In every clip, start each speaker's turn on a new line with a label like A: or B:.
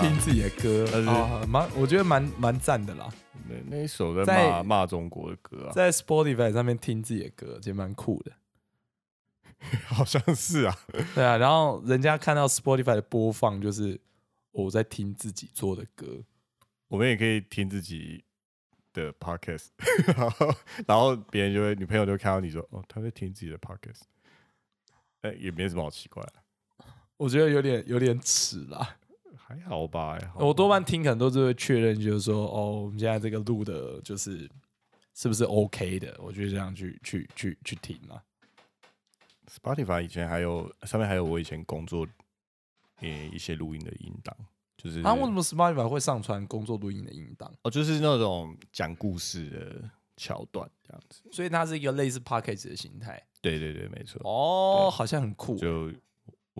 A: 听自己的歌。啊，蛮我觉得蛮蛮赞的啦，
B: 那那一首在
A: 在
B: 骂骂中国的歌啊，
A: 在 Spotify 上面听自己的歌，其实蛮酷的。
B: 好像是啊，
A: 对啊，然后人家看到 Spotify 的播放，就是我在听自己做的歌。
B: 我们也可以听自己的 podcast，然后 然后别人就会女朋友就会看到你说哦，他在听自己的 podcast，哎、也没什么好奇怪的，
A: 我觉得有点有点耻啦。
B: 还好吧，还好吧
A: 我多半听可能都是会确认，就是说哦，我们现在这个录的，就是是不是 OK 的？我就这样去去去去听啊。
B: Spotify 以前还有上面还有我以前工作呃一些录音的音档，就是
A: 啊，为什么 Spotify 会上传工作录音的音档？
B: 哦，就是那种讲故事的桥段这样子。
A: 所以它是一个类似 Podcast 的形态。
B: 对对对，没错。
A: 哦，好像很酷。
B: 就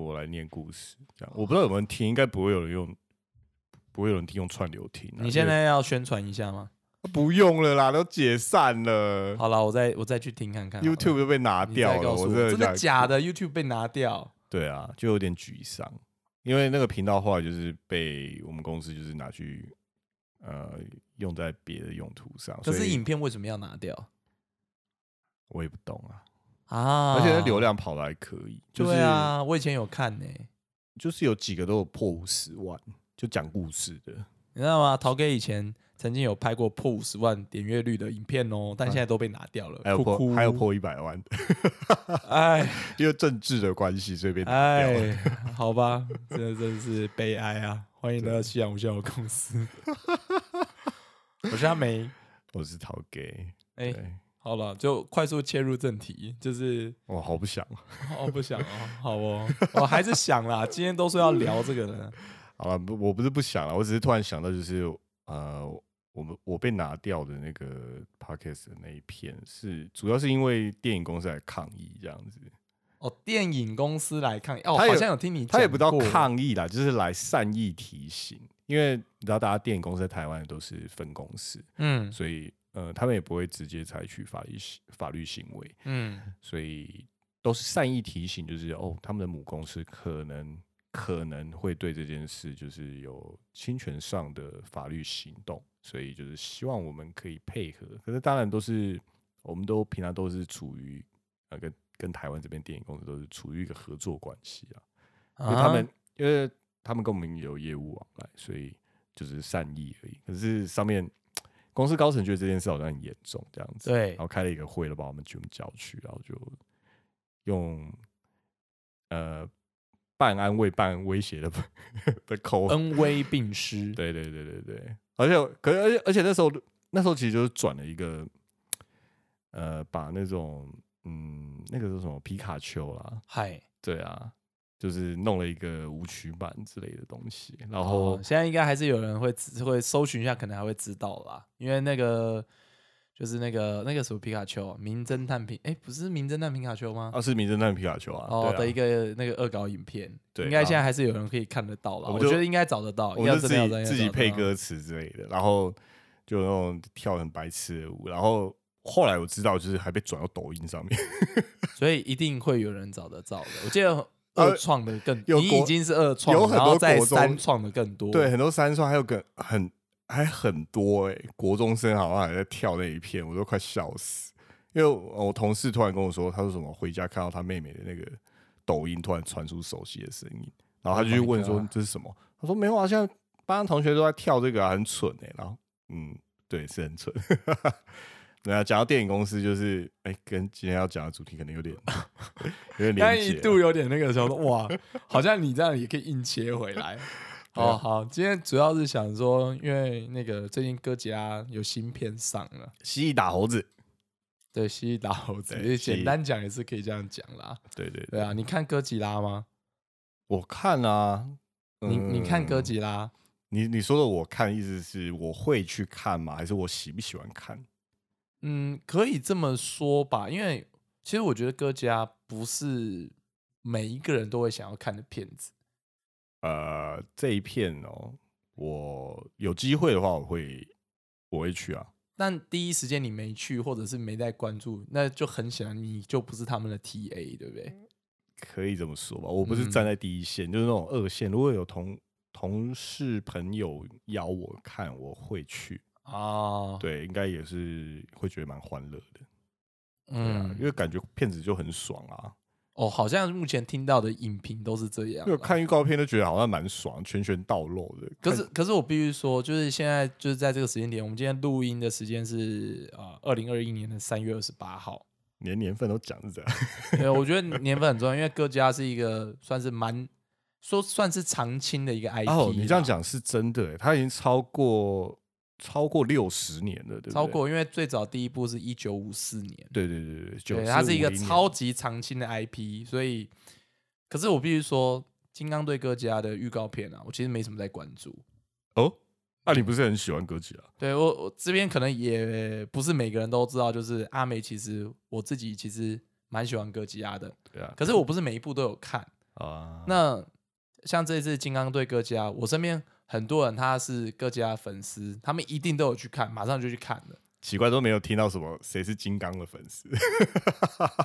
B: 我来念故事这样，我不知道有没有人听，应该不会有人用，不会有人听用串流听啊、
A: 你现在要宣传一下吗？
B: 不用了啦，都解散了
A: 好了，我再我再去听看看。
B: ，YouTube 就被拿掉了。
A: 我，
B: 我真的
A: 假的？YouTube 被拿掉？
B: 对啊，就有点沮丧，因为那个频道后来就是被我们公司就是拿去呃用在别的用途上，
A: 可是影片为什么要拿掉
B: 我也不懂啊。
A: 啊？
B: 而且那流量跑的还可以，就是
A: 对啊，我以前有看呢、
B: 就是有几个都有破五十万，就讲故事的。
A: 你知道吗？陶哥以前曾经有拍过破五十万点阅率的影片哦，但现在都被拿掉了。
B: 还有
A: 哭哭
B: 破还有，破一百万，
A: 哎
B: 因为政治的关系，所以被拿掉了。
A: 哎，好吧，真的真的是悲哀啊！欢迎来到夕阳无限的公司，我是阿梅。
B: 我是陶给，
A: 哎、
B: 对，
A: 好了，就快速切入正题，就是
B: 我好不想。
A: 哦，不想哦，好哦，我还是想啦，今天都说要聊这个的，
B: 好了，不，我不是不想了，我只是突然想到，就是呃，我们我被拿掉的那个 podcast 的那一片，是主要是因为电影公司来抗议这样子。
A: 哦，电影公司来抗议，哦，
B: 他
A: 好像有听你，
B: 他也不到抗议啦，就是来善意提醒，因为你知道，大家电影公司在台湾都是分公司，
A: 嗯
B: 所以呃，他们也不会直接采取法律行法律行为，
A: 嗯
B: 所以都是善意提醒，就是哦，他们的母公司可能可能会对这件事就是有侵权上的法律行动，所以就是希望我们可以配合。可是当然都是我们都平常都是处于呃跟跟台湾这边电影公司都是处于一个合作关系啊，因为他们、因为他们跟我们有业务往来，所以就是善意而已。可是上面公司高层觉得这件事好像很严重，这样子，
A: 对。
B: 然后开了一个会，了，把我们全部叫去，然后就用呃半安慰半威胁的 的口吻，
A: 恩威并施，
B: 对对对对对，而且可是而且而且那时候那时候其实就是转了一个呃把那种嗯那个是什么皮卡丘啦，
A: 嗨，
B: 对啊。就是弄了一个舞曲版之类的东西，然后、
A: 哦，现在应该还是有人会知会搜寻一下，可能还会知道啦，因为那个就是那个那个什么皮卡丘，名侦探皮，哎，不是名侦探皮卡丘吗？
B: 啊是名侦探皮卡丘啊，
A: 哦
B: 啊
A: 的一个那个恶搞影片，
B: 对
A: 应该现在
B: 啊
A: 还是有人可以看得到了，
B: 我
A: 我觉得应该找得到，
B: 我们就自己自己配歌词之类的，然后就那种跳很白痴的舞，然后后来我知道，就是还被转到抖音上面，
A: 所以一定会有人找得到的。我记得
B: 呃
A: 二创的更，
B: 有
A: 你已经是二创，
B: 有很多
A: 然后再
B: 国中
A: 三创的更多，
B: 对，很多三创还有更很还很多哎、国中生好像还在跳那一片，我都快笑死。因为我我同事突然跟我说，他说什么回家看到他妹妹的那个抖音突然传出熟悉的声音，然后他就去
A: Oh
B: 问说这是什么？他说没有啊，现在班上同学都在跳这个啊，很蠢哎、然后嗯，对，是很蠢。对啊，讲到电影公司，就是哎、跟今天要讲的主题可能有点 有点连结啊。
A: 度有点那个时候，哇，好像你这样也可以硬切回来。哦，好，今天主要是想说，因为那个最近哥吉拉有新片上了，
B: 蜥蜴打猴子，
A: 对，蜥蜴打猴子，简单讲也是可以这样讲啦。
B: 对对
A: 对啊，你看哥吉拉吗？
B: 我看啊，
A: 你你看哥
B: 嗯
A: 吉拉，
B: 你你说的我看，意思是我会去看吗？还是我喜不喜欢看？
A: 嗯，可以这么说吧，因为其实我觉得哥吉拉不是每一个人都会想要看的片子。
B: 呃，这一片哦，我有机会的话，我会我会去啊。
A: 但第一时间你没去，或者是没在关注，那就很显然你就不是他们的 TA，对不对？
B: 可以这么说吧。我不是
A: 嗯
B: 站在第一线，就是那种二线。如果有同同事朋友邀我看，我会去。
A: 哦，
B: 对，应该也是会觉得蛮欢乐的。
A: 嗯
B: 因，为感觉片子就很爽啊。
A: 哦，好像目前听到的影评都是这样
B: 因为。看预告片都觉得好像蛮爽，拳拳到肉的。
A: 可是，可是我必须说，就是现在就是在这个时间点，我们今天录音的时间是呃二零二一年的三月二十八号。
B: 连年份都讲是这样，
A: 对，我觉得年份很重要，因为各家是一个算是蛮说算是常青的一个 IP
B: 哦，你这样
A: 啦
B: 讲是真的耶，它已经超过超过六十年了，对不对？
A: 超过，因为最早第一部是一九五四年，
B: 对对对对，
A: 对，它是一个超级长青的 IP，所以，可是我必须说，《金刚对哥吉拉》的预告片啊，我其实没什么在关注。
B: 哦。那、你不是很喜欢哥吉拉？
A: 对我，我这边可能也不是每个人都知道，就是阿美其实我自己其实蛮喜欢哥吉拉的，
B: 对啊，
A: 可是我不是每一部都有看。
B: 啊，
A: 那像这一次《金刚对哥吉拉》，我身边很多人他是哥吉拉粉丝，他们一定都有去看，马上就去看了。
B: 奇怪都没有听到什么谁是金刚的粉丝。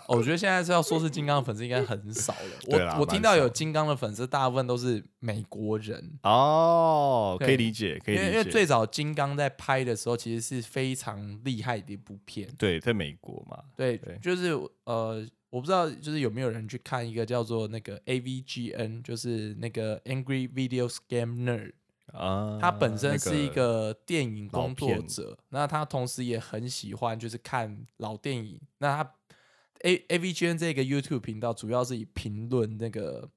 A: 哦我觉得现在是要说是金刚的粉丝应该很少了。我我听到有金刚的粉丝，大部分都是美国人，
B: 哦，可以理解，可以理解。
A: 因为最早金刚在拍的时候，其实是非常厉害的一部片。
B: 对，在美国嘛，
A: 对，
B: 对
A: 就是呃，我不知道就是有没有人去看一个叫做那个 AVGN，就是那个 Angry Video Game Nerd，
B: 啊，
A: 他本身是一个电影工作者，那他同时也很喜欢就是看老电影。那他 A A V G N 这个 YouTube 频道主要是以评论那个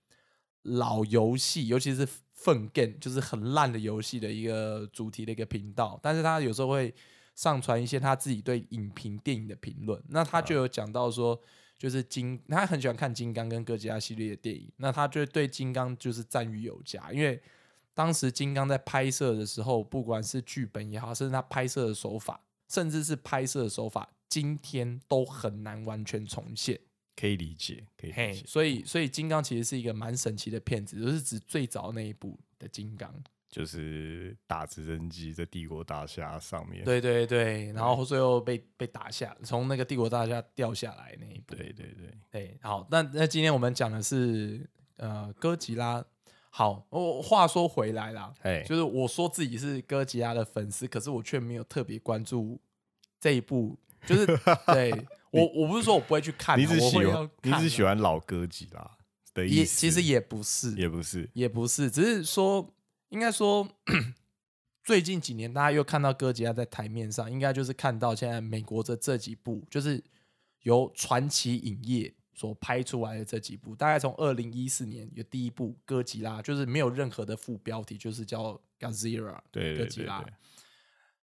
A: 老游戏，尤其是粪 game，就是很烂的游戏的一个主题的一个频道。但是他有时候会上传一些他自己对影评电影的评论。那他就有讲到说，就是金，他很喜欢看金刚跟哥吉拉系列的电影。那他就对金刚就是赞誉有加，因为当时金刚在拍摄的时候，不管是剧本也好，甚至他拍摄的手法，甚至是拍摄的手法，今天都很难完全重现。
B: 可以理解，可以理
A: 嘿，
B: 解。
A: 所以所以金刚其实是一个蛮神奇的片子，就是指最早那一部的金刚。
B: 就是打直升机在帝国大厦上面，
A: 对对对，然后最后被被打下，从那个帝国大厦掉下来那一部。
B: 对对对，
A: 对，好，那那今天我们讲的是呃哥吉拉。好，我话说回来啦，
B: 哎，
A: 就是我说自己是哥吉拉的粉丝，可是我却没有特别关注这一部。就是 对我，我不是说我不会去看啊，
B: 你只喜欢你只喜欢老哥吉拉的意
A: 也
B: 思，
A: 其实也不是，
B: 也不是，
A: 也不是，只是说，应该说，最近几年大家又看到哥吉拉在台面上，应该就是看到现在美国的这几部，就是由传奇影业所拍出来的这几部，大概从二零一四年有第一部哥吉拉，就是没有任何的副标题，就是叫 Godzilla
B: 对对对
A: 哥吉拉，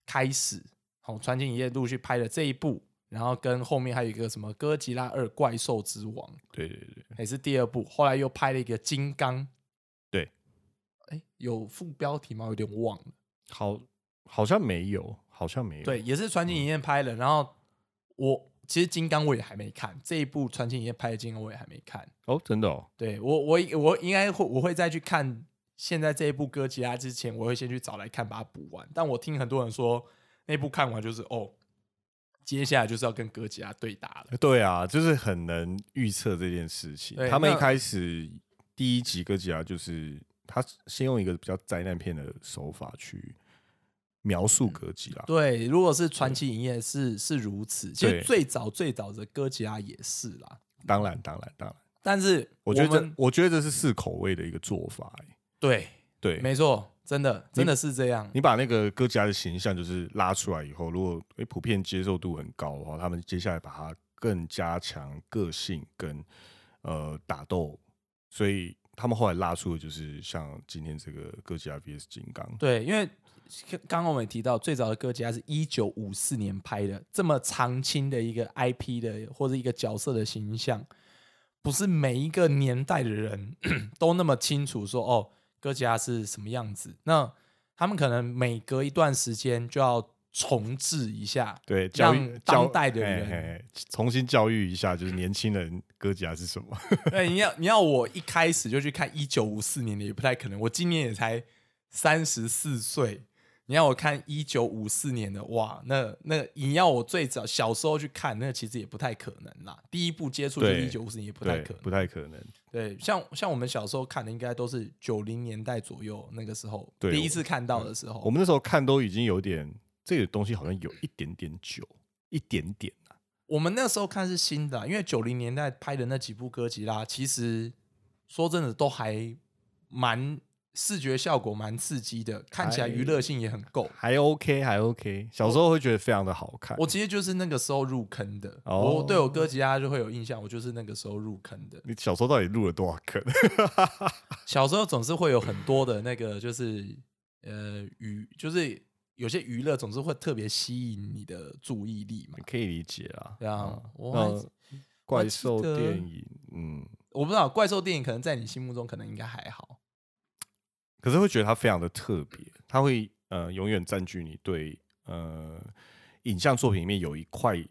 A: 开始，好、传奇影业陆续拍了这一部。然后跟后面还有一个什么《哥吉拉二：怪兽之王》，
B: 对对对，
A: 也是第二部，后来又拍了一个《金刚》。
B: 对，
A: 哎，有副标题吗？有点忘了。
B: 好，好像没有，好像没有，
A: 对，也是传奇影业拍的。然后我其实《金刚》我也还没看，这一部传奇影业拍的《金刚》我也还没看。
B: 哦，真的哦，
A: 对我，我我应该会我会再去看现在这一部哥吉拉之前，我会先去找来看，把它补完。但我听很多人说，那部看完就是哦，接下来就是要跟哥吉拉对打了。
B: 对啊，就是很能预测这件事情他们一开始第一集哥吉拉就是他先用一个比较灾难片的手法去描述哥吉拉，
A: 对，如果是传奇影业是是如此，其实
B: 对。
A: 最早最早的哥吉拉也是啦。
B: 当然当然当然，
A: 但是
B: 我觉得这
A: 们
B: 我觉得这是试口味的一个做法、欸，
A: 对，
B: 对，
A: 没错，真的真的是这样。
B: 你把那个哥吉拉的形象就是拉出来以后，如果诶普遍接受度很高的话，他们接下来把它更加强个性跟呃打斗，所以他们后来拉出的就是像今天这个哥吉拉 VS 金刚，
A: 对，因为刚刚我们也提到，最早的哥吉拉是一九五四年拍的，这么长青的一个 IP 的或者一个角色的形象，不是每一个年代的人 都那么清楚说哦，哥吉拉是什么样子。那他们可能每隔一段时间就要重置一下，
B: 对，教育
A: 让当代的
B: 嘿
A: 人
B: 嘿重新教育一下，就是年轻人哥吉拉是什么？
A: 对，你要你要我一开始就去看一九五四年的也不太可能，我今年也才三十四岁，你要我看一九五四年的，哇，那那你要我最早小时候去看，那其实也不太可能啦。第一部接触就一九五四年，也不太可能。
B: 不太可能。
A: 对，像像我们小时候看的，应该都是九零年代左右那个时候，第一次看到的时候。
B: 我们那时候看都已经有点这个东西好像有一点点久，一点点啊。
A: 我们那时候看是新的啊、因为九零年代拍的那几部哥吉拉，其实说真的都还蛮视觉效果蛮刺激的，看起来娱乐性也很够。
B: 还 OK，还 OK。小时候会觉得非常的好看。
A: 我其实就是那个时候入坑的，
B: 哦
A: 我对我哥吉拉就会有印象，我就是那个时候入坑的。
B: 你小时候到底入了多少坑？
A: 小时候总是会有很多的那个，就是呃娱，就是有些娱乐总是会特别吸引你的注意力嘛。
B: 可以理解啊。
A: 对啊
B: 嗯
A: 我
B: 怪兽电影，嗯，
A: 我不知道怪兽电影可能在你心目中可能应该还好，
B: 可是会觉得它非常的特别，它会呃永远占据你对呃影像作品里面有一块，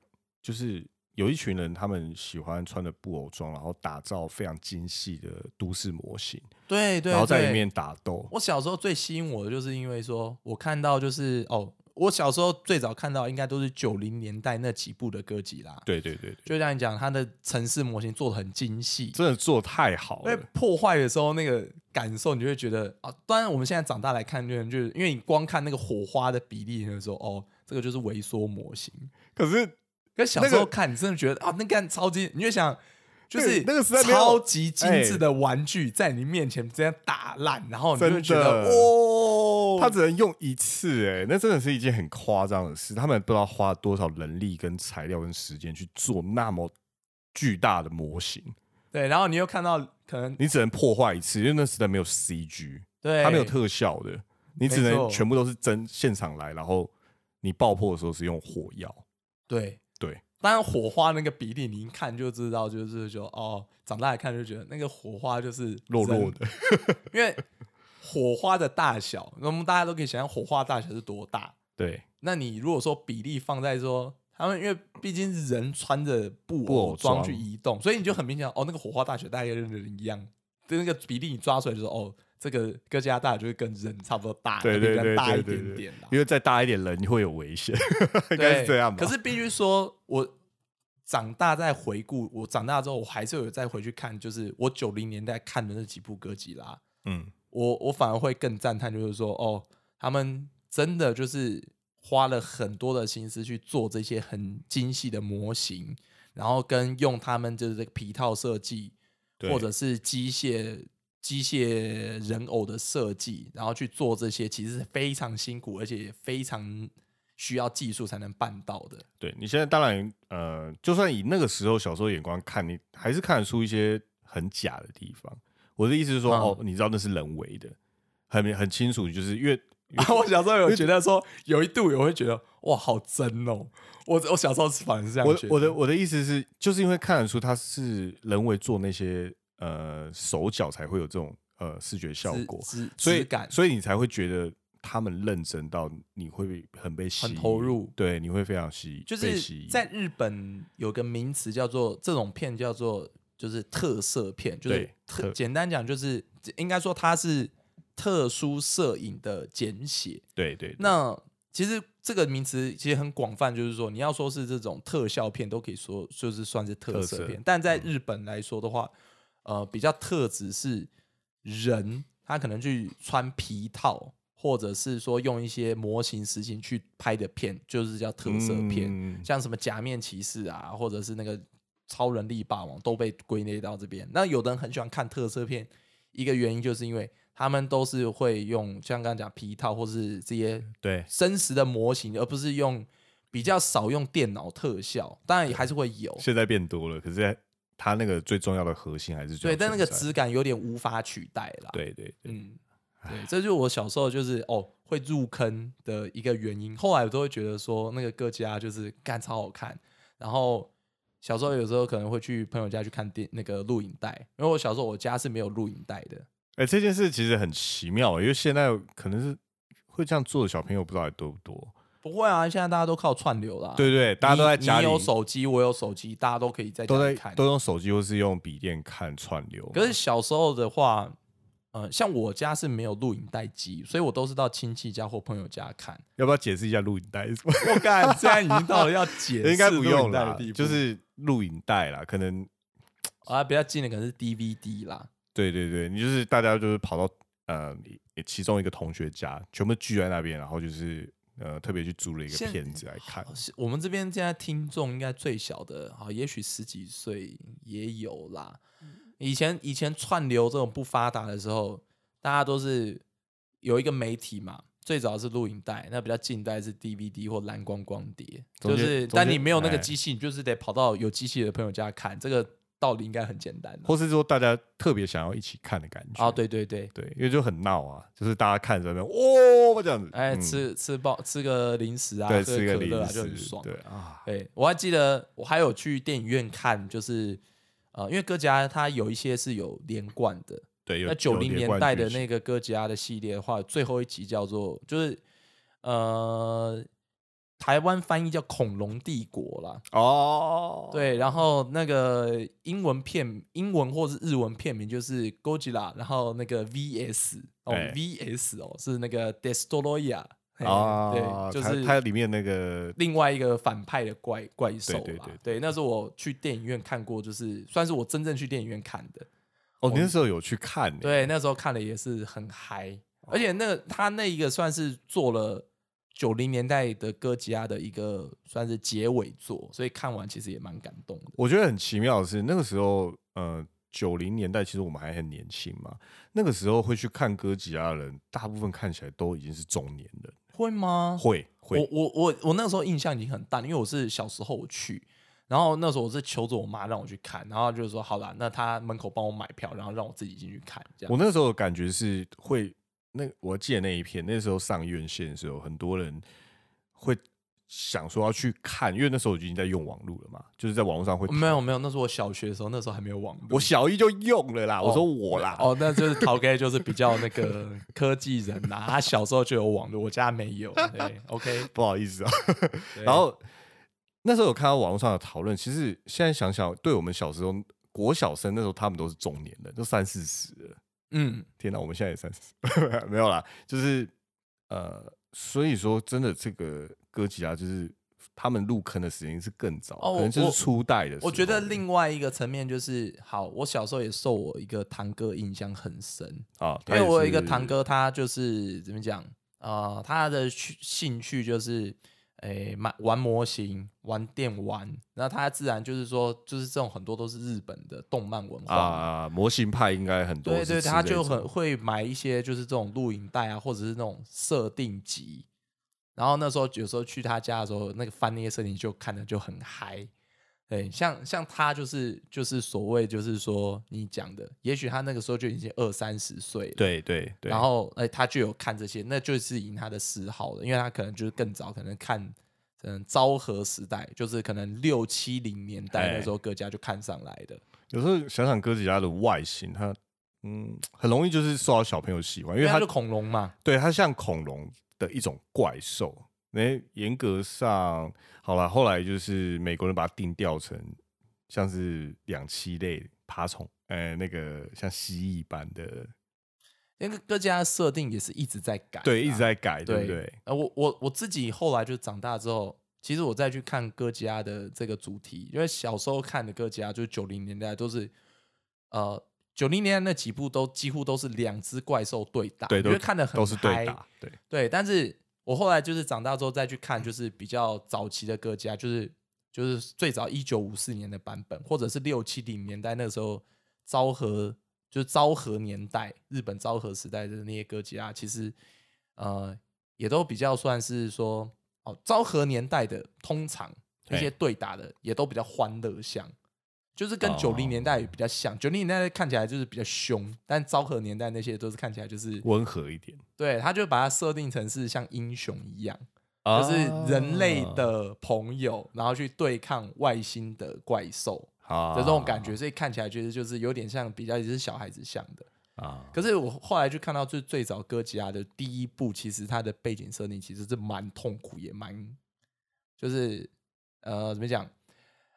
B: 就是有一群人他们喜欢穿着布偶装，然后打造非常精细的都市模型，
A: 对对，对
B: 然后在里面打斗。
A: 我小时候最吸引我的，就是因为说我看到就是哦，我小时候最早看到应该都是九零年代那几部的歌集啦，
B: 对对对对，
A: 就像你讲，它的城市模型做的很精细，
B: 真的做得太好
A: 因为
B: 了。
A: 破坏的时候那个感受，你就会觉得啊，当然我们现在长大来看，就就是因为你光看那个火花的比例，你就说哦，这个就是微缩模型。
B: 可是
A: 可是小时候看，你真的觉得啊，那个超级，你就想。就是
B: 那个时代
A: 超级精致的玩具在你面前直接打烂，然后你就会觉得哦，
B: 他只能用一次、哎，那真的是一件很夸张的事。他们不知道花多少人力、跟材料、跟时间去做那么巨大的模型，
A: 对，然后你又看到可能
B: 你只能破坏一次，因为那时代没有 CG，
A: 对
B: 它没有特效的，你只能全部都是真现场来，然后你爆破的时候是用火药。
A: 对
B: 对，
A: 当然火花那个比例，你一看就知道，就是就哦，长大来看就觉得那个火花就是
B: 弱弱的，
A: 因为火花的大小，我们大家都可以想象火花大小是多大。
B: 对
A: 那你如果说比例放在说他们，因为毕竟是人穿着布
B: 布偶
A: 偶装
B: 装
A: 去移动，所以你就很明显哦，那个火花大小大概跟人一样，的那个比例你抓出来就说哦，这个哥吉拉大小就会跟人差不多大，比
B: 对对对
A: 大一点点啦。
B: 因为再大一点人会有危险，应该
A: 对
B: 是这样吧？
A: 可是必须说，我长大再回顾，我长大之后，我还是有再回去看，就是我九零年代看的那几部哥吉拉，
B: 嗯，
A: 我我反而会更赞叹，就是说，哦，他们真的就是花了很多的心思去做这些很精细的模型，然后跟用他们就是这个皮套设计，或者是机械机械人偶的设计，然后去做这些，其实是非常辛苦，而且也非常需要技术才能办到的。
B: 对你现在当然呃，就算以那个时候小时候眼光看，你还是看得出一些很假的地方。我的意思是说，
A: 嗯
B: 哦，你知道那是人为的，很很清楚，就是因为
A: 我小时候有觉得说，有一度我会觉得哇，好真哦。我我小时候反而是这样
B: 我
A: 觉得。
B: 我的我的意思是，就是因为看得出他是人为做那些呃手脚才会有这种呃视觉效果，
A: 质
B: 所以
A: 质感，
B: 所以你才会觉得他们认真到你会被很被吸
A: 很投入
B: 对，你会非常吸，
A: 就是
B: 被吸引
A: 在日本有个名词叫做这种片叫做就是特色片，就是特
B: 特
A: 简单讲就是应该说它是特殊摄影的简写。
B: 对对对
A: 那其实这个名词其实很广泛，就是说你要说是这种特效片，都可以说就是算是特
B: 特色
A: 色片。但在日本来说的话，呃，比较特指是人他可能去穿皮套，或者是说用一些模型实景去拍的片，就是叫特色片。
B: 嗯
A: 像什么假面骑士啊，或者是那个超人力霸王都被归类到这边。那有的人很喜欢看特色片，一个原因就是因为他们都是会用像刚刚讲皮套或是这些
B: 对
A: 真实的模型，而不是用比较少用电脑特效。当然也还是会有，
B: 现在变多了，可是它那个最重要的核心还是
A: 对，但那个质感有点无法取代了。，
B: 对对對，
A: 嗯，对，这就是我小时候就是哦会入坑的一个原因。后来我都会觉得说那个哥吉拉就是干超好看，然后小时候有时候可能会去朋友家去看电那个录影带，因为我小时候我家是没有录影带的。
B: 哎、这件事其实很奇妙，因为现在可能是会这样做的小朋友不知道还多不多。
A: 不会啊，现在大家都靠串流啦。
B: 对对，大家都在家里
A: 你有手机，我有手机，大家都可以在家
B: 都
A: 看。
B: 都用手机或是用笔电看串流。
A: 可是小时候的话，呃，像我家是没有录影带机，所以我都是到亲戚家或朋友家看。
B: 要不要解释一下录影带是什么？
A: 我感现在已经到了要解释
B: 应该不用
A: 录影带的地，步，
B: 就是录影带啦，可能
A: 啊比较近的可能是 DVD 啦。
B: 对对对，你就是大家就是跑到呃其中一个同学家，全部聚在那边，然后就是呃特别去租了一个
A: 现
B: 片子来看。
A: 是我们这边现在听众应该最小的，啊，也许十几岁也有啦。以前以前串流这种不发达的时候，大家都是有一个媒体嘛，最早是录影带，那比较近代是 DVD 或蓝光光碟，就是但你没有那个
B: 哎
A: 机器，你就是得跑到有机器的朋友家看，这个道理应该很简单的。
B: 或是说大家特别想要一起看的感觉
A: 哦，对对对，
B: 对，因为就很闹啊，就是大家看着那边哦这样子，
A: 哎，
B: 嗯
A: 吃吃爆吃个零食啊，
B: 对吃个零
A: 可乐啊，就很，爽。
B: 对啊，
A: 对，我还记得我还有去电影院看，就是呃，因为哥吉拉它有一些是有连贯的，
B: 对，
A: 那九零年代的那
B: 个
A: 个哥吉拉的系列的话，最后一集叫做就是呃，台湾翻译叫《恐龙帝国》啦。
B: 哦，
A: 对，然后那个英文片、英文或是日文片名就是《Godzilla》，然后那个 VS 哦
B: 哎
A: ，VS 哦是那个 Destroyer 嘿
B: 啊，
A: 对，就是
B: 它它里面那个
A: 另外一个反派的怪怪兽啦。
B: 对对对
A: 那是我去电影院看过，就是算是我真正去电影院看的。
B: 哦，你那时候有去看呢？
A: 对，那时候看了也是很嗨，而且那个他那一个算是做了九零年代的哥吉拉的一个算是结尾作，所以看完其实也蛮感动的。
B: 我觉得很奇妙的是，那个时候，呃，九零年代其实我们还很年轻嘛，那个时候会去看哥吉拉的人，大部分看起来都已经是中年人，
A: 会吗？
B: 会会
A: 我我我我那时候印象已经很淡，因为我是小时候我去，然后那时候我是求着我妈让我去看，然后就是说好啦，那她门口帮我买票，然后让我自己进去看，这样。
B: 我那时候的感觉是会，那我记得那一片，那时候上院线的时候，很多人会想说要去看，因为那时候我已经在用网络了嘛，就是在网络上会
A: 没有没有，那是我小学的时候，那时候还没有网络。
B: 我小一就用了啦，我说我啦，
A: 哦，那就是陶哥就是比较那个科技人啦、他小时候就有网络，我家没有。对，OK。
B: 不好意思啊。
A: 对
B: 然后那时候有看到网络上的讨论，其实现在想想，对我们小时候国小生那时候他们都是中年人，都三四十了。
A: 嗯，
B: 天哪，我们现在也三十，没有啦，就是呃，所以说真的这个哥吉拉就是他们入坑的时间是更早，
A: 哦
B: 可能就是初代的。
A: 我觉得另外一个层面就是，好，我小时候也受我一个堂哥印象很深，
B: 啊，
A: 因为我有一个堂哥，他就是怎么讲啊、呃他的趣兴趣就是。诶，买玩模型、玩电玩，那他自然就是说，就是这种很多都是日本的动漫文化
B: 啊，模型派应该很多
A: 对对，他就很会买一些就是这种录影带啊，或者是那种设定集。然后那时候有时候去他家的时候，那个翻那些设定就看的就很嗨。对，像像他就是就是所谓就是说你讲的，也许他那个时候就已经二三十岁了，
B: 对对对，
A: 然后哎、他就有看这些，那就是以他的嗜好了，因为他可能就是更早，可能看嗯昭和时代，就是可能六七零年代
B: 哎
A: 那时候各家就看上来的。
B: 有时候想想哥吉拉的外形，他嗯很容易就是受到小朋友喜欢，因为它
A: 因为他就恐龙嘛，
B: 对他像恐龙的一种怪兽。那严格上好了，后来就是美国人把它定调成像是两栖类爬虫，呃，那个像蜥蜴般的，
A: 那个各家的设定也是一直在改啊、
B: 对，一直在改，对
A: 对
B: 不对？
A: 呃，我我我自己后来就长大之后，其实我再去看哥吉拉的这个主题，因为小时候看的哥吉拉就是九零年代都是，呃，九零年代那几部都几乎都是两只怪兽对打，
B: 对，
A: 因为看的很
B: 都是对
A: 嗨
B: 打，对，
A: 对，但是我后来就是长大之后再去看，就是比较早期的歌家，就是就是最早一九五四年的版本，或者是六七零年代那时候昭和，就是昭和年代日本昭和时代的那些歌家，其实呃也都比较算是说哦，昭和年代的通常那些
B: 嘿
A: 对打的也都比较欢乐向。就是跟
B: 哦。
A: 九零年代比较像，九零年代看起来就是比较凶，但昭和年代那些都是看起来就是
B: 温和一点，
A: 对，他就把它设定成是像英雄一样，
B: 就
A: 就是人类的朋友，然后去对抗外星的怪兽
B: 啊。
A: 的这种感觉，所以看起来觉得就是有点像比较也是小孩子像的。
B: 啊，
A: 可是我后来就看到最最早哥吉拉的第一部，其实它的背景设定其实是蛮痛苦，也蛮就是呃怎么讲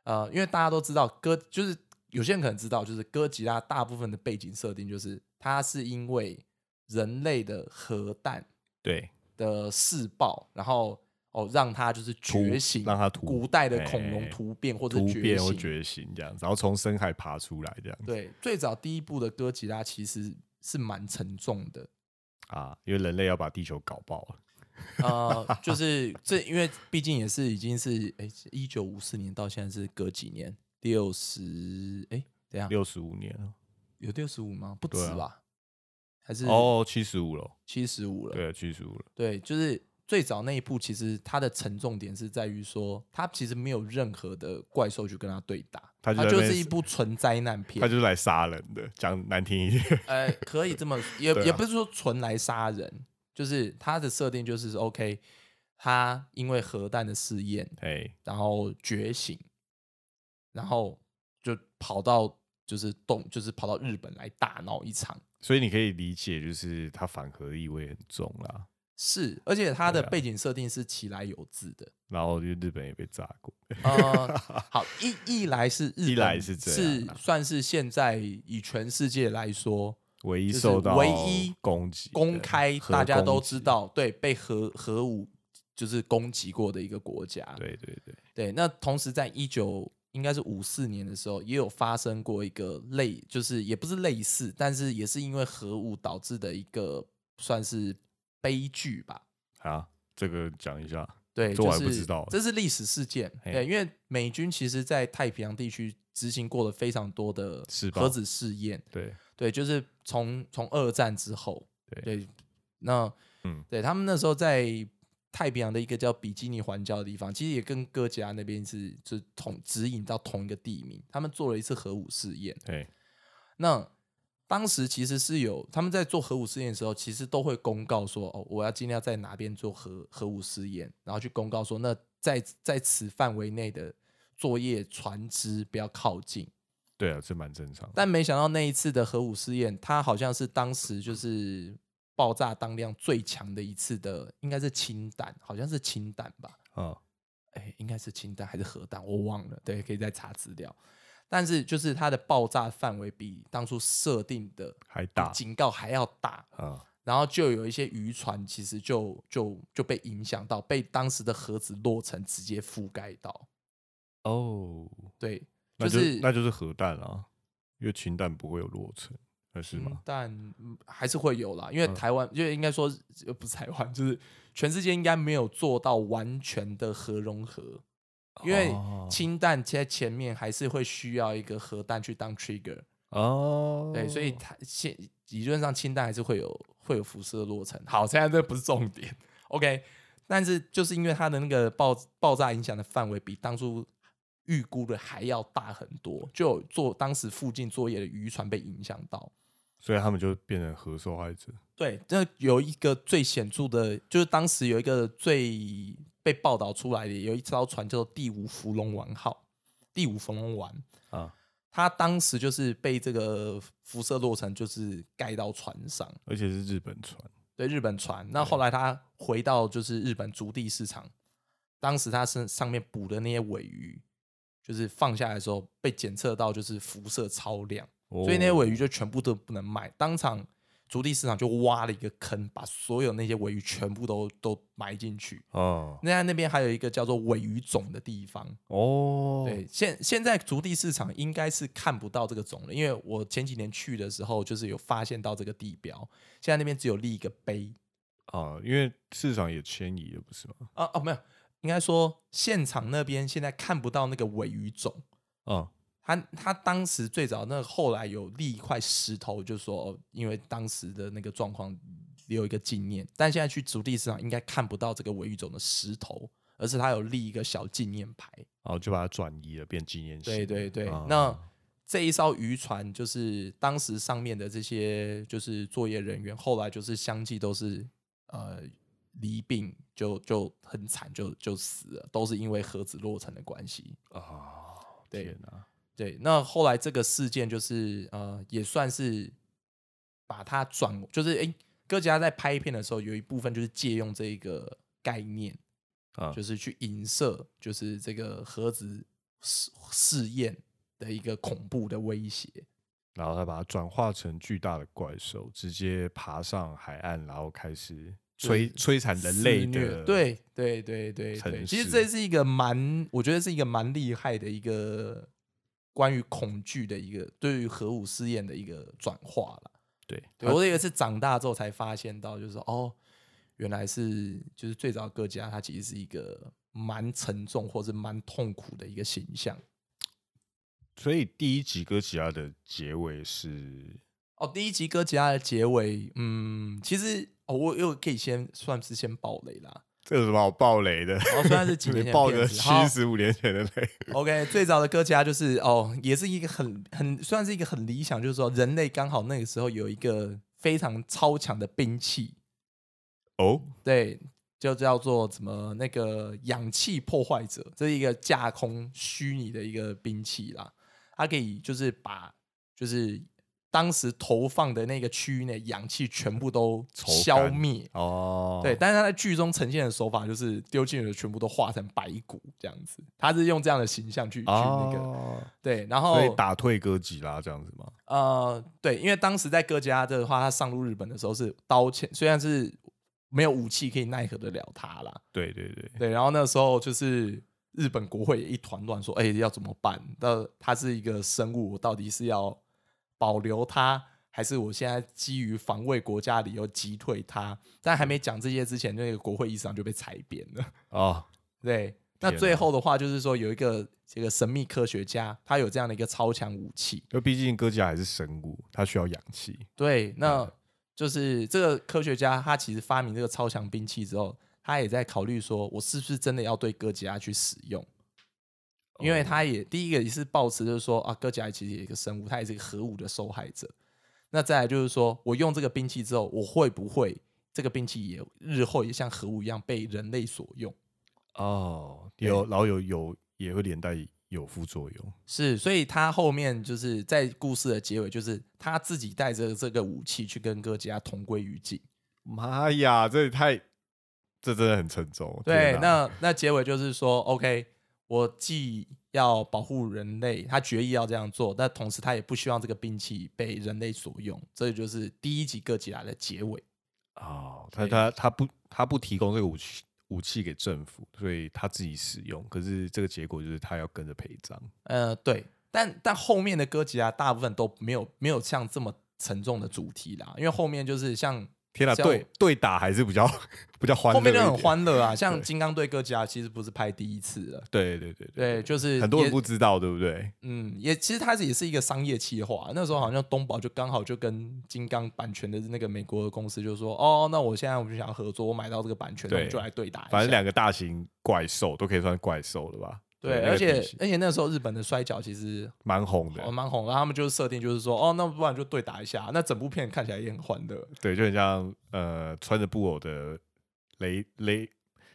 A: 呃，因为大家都知道哥就是有些人可能知道，就是哥吉拉大部分的背景设定就是它是因为人类的核弹
B: 对，
A: 的试爆，然后哦让它就是觉醒，
B: 让它突
A: 古代的恐龙
B: 哎
A: 突变或者
B: 突。变或觉醒这样子，然后从深海爬出来这样子
A: 对，最早第一部的哥吉拉其实是蛮沉重的，
B: 啊，因为人类要把地球搞爆了。
A: 呃，就是这，因为毕竟也是已经是哎，一九五四年到现在是隔几年，六十哎，等一下
B: 六十五年了，
A: 有六十五吗？不止吧？还是
B: 哦，七十五了，
A: 七十五了？
B: 对，七十五了，
A: 对，就是最早那一部，其实它的沉重点是在于说，它其实没有任何的怪兽去跟它对打，
B: 它就
A: 是一部纯灾难片
B: 它。就是来杀人的，讲难听一点，
A: 呃，可以这么也、
B: 啊
A: 也不是说纯来杀人，就是它的设定就是说 OK，他因为核弹的试验，
B: 哎，
A: 然后觉醒，然后就跑到就是动，就是跑到日本来大闹一场。
B: 所以你可以理解，就是他反核意味很重啦。
A: 是，而且它的背景设定是其来有自的。
B: 然后就日本也被炸过，
A: 呃，好，一一来是日本
B: 一来是这样
A: 是
B: 啊
A: 算是现在以全世界来说
B: 唯一受到
A: 唯一
B: 攻击、
A: 公开大家都，知道，对被核核武就是攻击过的一个国家。
B: 对对对，
A: 对，那同时在一九应该是五四年的时候，也有发生过一个类，就是也不是类似，但是也是因为核武导致的一个算是悲剧吧。
B: 啊，这个讲一下，
A: 对，
B: 这我
A: 就是
B: 还不知道
A: 这是历史事件。对，因为美军其实在太平洋地区执行过了非常多的核子试验。
B: 对
A: 对，就是从从二战之后，
B: 对
A: 那
B: 嗯
A: 对他们那时候在太平洋的一个叫比基尼环礁的地方，其实也跟哥吉拉那边是是同指引到同一个地名，他们做了一次核武试验。
B: 对
A: 那当时其实是有他们在做核武试验的时候，其实都会公告说，哦，我要尽量在哪边做核核武试验，然后去公告说，那在在此范围内的作业船只不要靠近。
B: 对啊，这蛮正常。
A: 但没想到那一次的核武试验，它好像是当时就是爆炸当量最强的一次的，应该是氢弹，好像是氢弹吧？
B: 啊，
A: 哎，应该是氢弹还是核弹，我忘了。对，可以再查资料。但是就是它的爆炸范围比当初设定的
B: 还大
A: 警告还要大，
B: 啊，
A: 然后就有一些渔船其实就就就被影响到，被当时的核子落成直接覆盖到。
B: 哦，
A: 对，
B: 那
A: 就
B: 就是那就是核弹啊，因为氢弹不会有落成，还是
A: 嗯
B: 吗？
A: 但嗯还是会有啦，因为
B: 嗯
A: 台湾，就应该说呃不是台湾，就是全世界应该没有做到完全的核融合，因为
B: 哦
A: 氢弹在前面还是会需要一个核弹去当 trigger，
B: 哦，
A: 对，所以它现理论上氢弹还是会有会有辐射落成。好，现在这不是重点，OK，但是就是因为它的那个爆爆炸影响的范围比当初预估的还要大很多，就有做当时附近作业的渔船被影响到。
B: 所以他们就变成核受害者。
A: 对，那有一个最显著的，就是当时有一个最被报道出来的，有一艘船叫做第五福龙丸号，第五福龙丸
B: 啊，
A: 它当时就是被这个辐射落成，就是盖到船上，
B: 而且是日本船，
A: 对日本船。那后来它回到就是日本竹地市场，当时它身上面捕的那些尾鱼，就是放下来的时候被检测到就是辐射超量。所以那些尾鱼就全部都不能卖，当场竹地市场就挖了一个坑，把所有那些尾鱼全部都都埋进去。
B: 哦
A: 那那边还有一个叫做尾鱼种的地方，
B: 哦，
A: 对，现现在竹地市场应该是看不到这个种了，因为我前几年去的时候，就是有发现到这个地标，现在那边只有立一个碑。
B: 啊，因为市场也迁移了，不是吗？
A: 啊哦，没有，应该说现场那边现在看不到那个尾鱼种。
B: 嗯，
A: 他他当时最早那后来有立一块石头，就说、哦因为当时的那个状况留一个纪念，但现在去竹地市场应该看不到这个尾鱼种的石头，而是他有立一个小纪念牌。
B: 然后就把它转移了，变纪念性。
A: 对对对，
B: 啊
A: 那这一艘渔船就是当时上面的这些就是作业人员，后来就是相继都是呃离病，就就很惨，就就死了，都是因为核子落成的关系。
B: 啊，
A: 对对，那后来这个事件就是呃，也算是把它转，就是诶，哥吉拉在拍片的时候，有一部分就是借用这个概念，
B: 啊，
A: 就是去影射，就是这个核子试试验的一个恐怖的威胁。
B: 然后他把它转化成巨大的怪兽，直接爬上海岸，然后开始摧摧残人类的。
A: 对对对对对，
B: 城
A: 其实
B: 市
A: 这是一个蛮，我觉得是一个蛮厉害的一个关于恐惧的一个对于核武试验的一个转化了。
B: 对，
A: 对我也是长大之后才发现到，就是说哦，原来是就是最早各家它其实是一个蛮沉重或是蛮痛苦的一个形象。
B: 所以第一集哥吉拉的结尾是
A: 哦，第一集哥吉拉的结尾，嗯，其实哦，我又可以先算是先爆雷啦。
B: 这有什么好爆雷的？
A: 哦，虽然是几年前的
B: 爆个
A: 片子好
B: 七十五年前的雷。
A: OK，最早的哥吉拉就是哦，也是一个很很算是一个很理想，就是说人类刚好那个时候有一个非常超强的兵器，
B: 哦，
A: 对，就叫做什么那个氧气破坏者，这是一个架空虚拟的一个兵器啦，它可以就是把就是当时投放的那个区域内氧气全部都消
B: 干
A: 灭。
B: 哦，
A: 对，，但是他在剧中呈现的手法就是丢进去的全部都化成白骨这样子，他是用这样的形象去去那个、
B: 哦，
A: 对，然后
B: 所以打退哥吉拉这样子吗？
A: 呃，对，因为当时在哥吉拉的话，他上路日本的时候是刀剑，虽然是没有武器可以奈何得了他啦。
B: 对对对，
A: 对，然后那时候就是日本国会也一团乱，说，哎、要怎么办？那它是一个生物，我到底是要保留它，还是我现在基于防卫国家理由击退它？但还没讲这些之前，那个国会议事长就被裁扁了。
B: 哦，
A: 对，那最后的话就是说，有一个这个神秘科学家，他有这样的一个超强武器，
B: 因为毕竟哥吉拉还是生物，它需要氧气。
A: 对，那就是这个科学家，他其实发明这个超强兵器之后，他也在考虑说，我是不是真的要对哥吉拉去使用？因为
B: 哦
A: 他也第一个也是抱持就是说啊，哥吉拉其实也是一个生物，他也是一个核武的受害者。那再来就是说我用这个兵器之后，我会不会这个兵器也日后也像核武一样被人类所用？
B: 哦，有，然后有有也会连带有副作用。
A: 是，所以他后面就是在故事的结尾，就是他自己带着这个武器去跟哥吉拉同归于尽。
B: 妈呀，这也太，这真的很沉重。
A: 对那那结尾就是说，OK，我既要保护人类，他决意要这样做，但同时他也不希望这个兵器被人类所用，这就是第一集哥吉拉的结尾。
B: 哦，他他他不他不提供这个武器武器给政府，所以他自己使用。可是这个结果就是他要跟着陪葬。
A: 呃，对，但但后面的哥吉拉大部分都没有没有像这么沉重的主题啦，因为后面就是像
B: 天哪，
A: 像
B: 对对打还是比较 比较欢
A: 后面就很欢乐啊，像金刚对哥吉拉其实不是拍第一次了。
B: 对对对
A: 对，就是
B: 很多人不知道，对不对？
A: 嗯，也其实它也是一个商业企划。那时候好像东宝就刚好就跟金刚版权的那个美国的公司就说，哦，那我现在我就想要合作，我买到这个版权，我们就来对打一下。
B: 反正两个大型怪兽都可以算怪兽了吧？
A: 对，而且而且那时候日本的摔跤其实
B: 蛮红的
A: 哦，蛮红，然后他们就是设定就是说，哦，那不然就对打一下，那整部片看起来也很欢乐。
B: 对，就很像呃穿着布偶的擂擂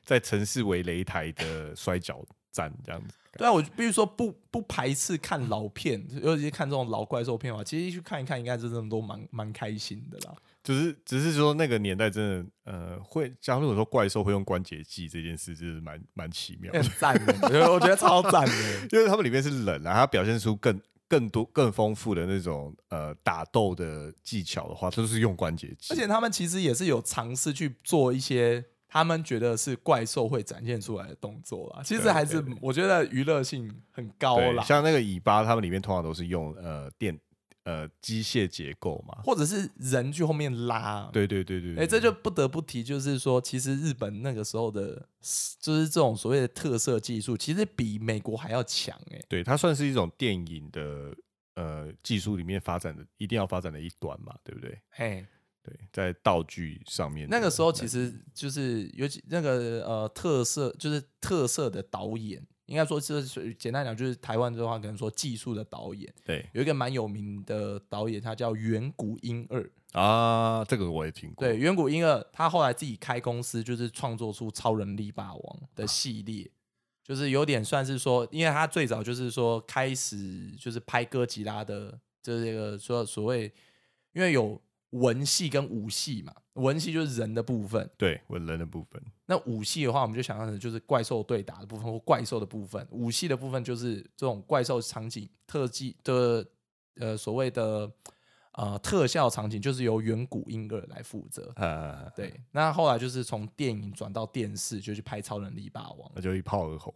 B: 在城市为擂台的摔跤战这样子。
A: 对啊，我必须说不不排斥看老片，尤其是看这种老怪兽片的话，其实去看一看，应该真的都蛮蛮开心的啦。
B: 就是只是说那个年代真的呃会，假如我说怪兽会用关节技这件事，就是蛮蛮奇妙的
A: 很，赞的，我觉得我觉得超赞的。
B: 因为他们里面是冷啊，它表现出更更多更丰富的那种呃打斗的技巧的话，都是用关节技，
A: 而且他们其实也是有尝试去做一些他们觉得是怪兽会展现出来的动作啦。其实还是我觉得娱乐性很高
B: 对，
A: 啦，
B: 像那个尾巴，他们里面通常都是用呃电呃机械结构嘛，
A: 或者是人去后面拉。
B: 对对对对
A: 哎、
B: 对
A: 这就不得不提，就是说，其实日本那个时候的，就是这种所谓的特色技术，其实比美国还要强哎、
B: 对，它算是一种电影的呃技术里面发展的一定要发展的一端嘛，对不对？
A: 嘿，
B: 对，在道具上面
A: 那个时候其实就是尤其那个呃特色，就是特色的导演，应该说是简单讲，就是台湾的话，可能说技术的导演，
B: 对
A: 有一个蛮有名的导演，他叫远古英二。
B: 啊，这个我也听过，
A: 对，远古英二，他后来自己开公司，就是创作出超人力霸王的系列，就是有点算是说，因为他最早就是说开始就是拍哥吉拉的，就是这个说所谓，因为有文戏跟武戏嘛，文戏就是人的部分，
B: 对，文人的部分，
A: 那武戏的话，我们就想象成就是怪兽对打的部分或怪兽的部分，武戏的部分就是这种怪兽场景特技的呃所谓的呃特效场景，就是由远古婴儿来负责。
B: 啊，
A: 对，那后来就是从电影转到电视，就去拍《超能力霸王
B: 那就一炮而红。》，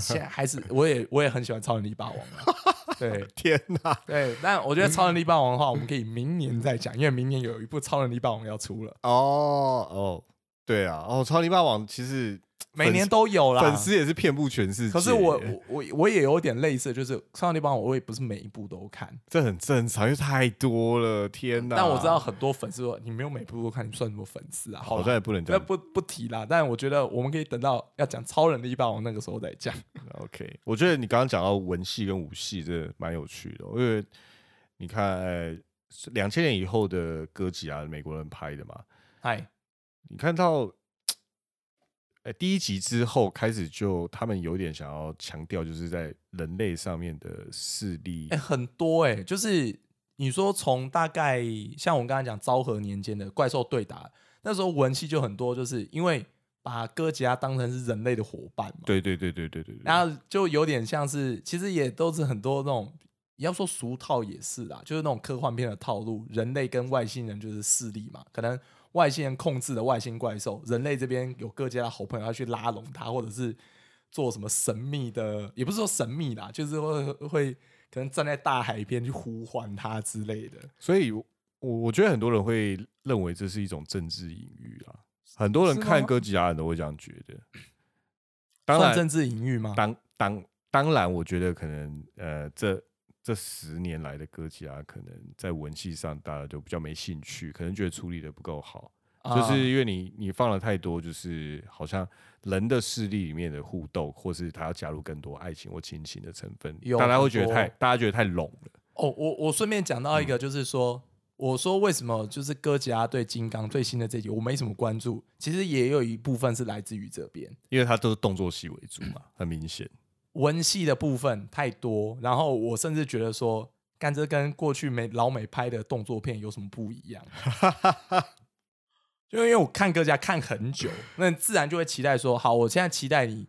A: 现在还是我也我也很喜欢《超能力霸王》啊。对
B: 天哪！
A: 对，但我觉得《超能力霸王》的话，我们可以明年再讲，因为明年有一部《超能力霸王》要出了，
B: 哦哦，对啊，哦，超能力霸王其实
A: 每年都有啦。
B: 粉丝也是遍布全世界。
A: 可是我我我我也有点类似，就是《上帝帮我》，我也不是每一部都看。
B: 这很正常，因为太多了，天哪！
A: 但我知道很多粉丝说你没有每部都看，你算什么粉丝啊？
B: 好像也不能。
A: 那不不提啦。但我觉得我们可以等到要讲《超能力霸王》那个时候再讲。
B: OK，我觉得你刚刚讲到文戏跟武戏，这蛮有趣的哦、因为你看，两千年以后的歌集啊，美国人拍的嘛，
A: 嗨，
B: 你看到，呃，第一集之后开始就他们有点想要强调，就是在人类上面的势力
A: 哎、，很多哎、就是你说从大概像我们刚才讲昭和年间的怪兽对打，那时候文戏就很多，就是因为把哥吉拉当成是人类的伙伴嘛，
B: 对对对对对对对，
A: 然后就有点像是，其实也都是很多那种，你要说俗套也是啦，就是那种科幻片的套路，人类跟外星人就是势力嘛，可能外星人控制的外星怪兽，人类这边有各家的好朋友要去拉拢他，或者是做什么神秘的，也不是说神秘啦，就是会会可能站在大海边去呼唤他之类的。
B: 所以我我觉得很多人会认为这是一种政治隐喻啊，很多人看哥吉拉人都会这样觉得。当然，
A: 政治隐喻吗？
B: 当当当然，我觉得可能呃，这这十年来的哥吉拉，可能在文戏上大家就比较没兴趣，可能觉得处理的不够好，就
A: 啊
B: 是因为你你放了太多，就是好像人的势力里面的互斗，或是他要加入更多爱情或亲情的成分，
A: 有
B: 大家会觉得太大家觉得太拢了。
A: 哦，我我顺便讲到一个，就是说，我说为什么就是哥吉拉对金刚最新的这集我没什么关注，其实也有一部分是来自于这边
B: 因为它都是动作戏为主嘛，很明显。
A: 文戏的部分太多，然后我甚至觉得说，干这跟过去美老美拍的动作片有什么不一样？就因为我看各家看很久，那自然就会期待说，好，我现在期待你，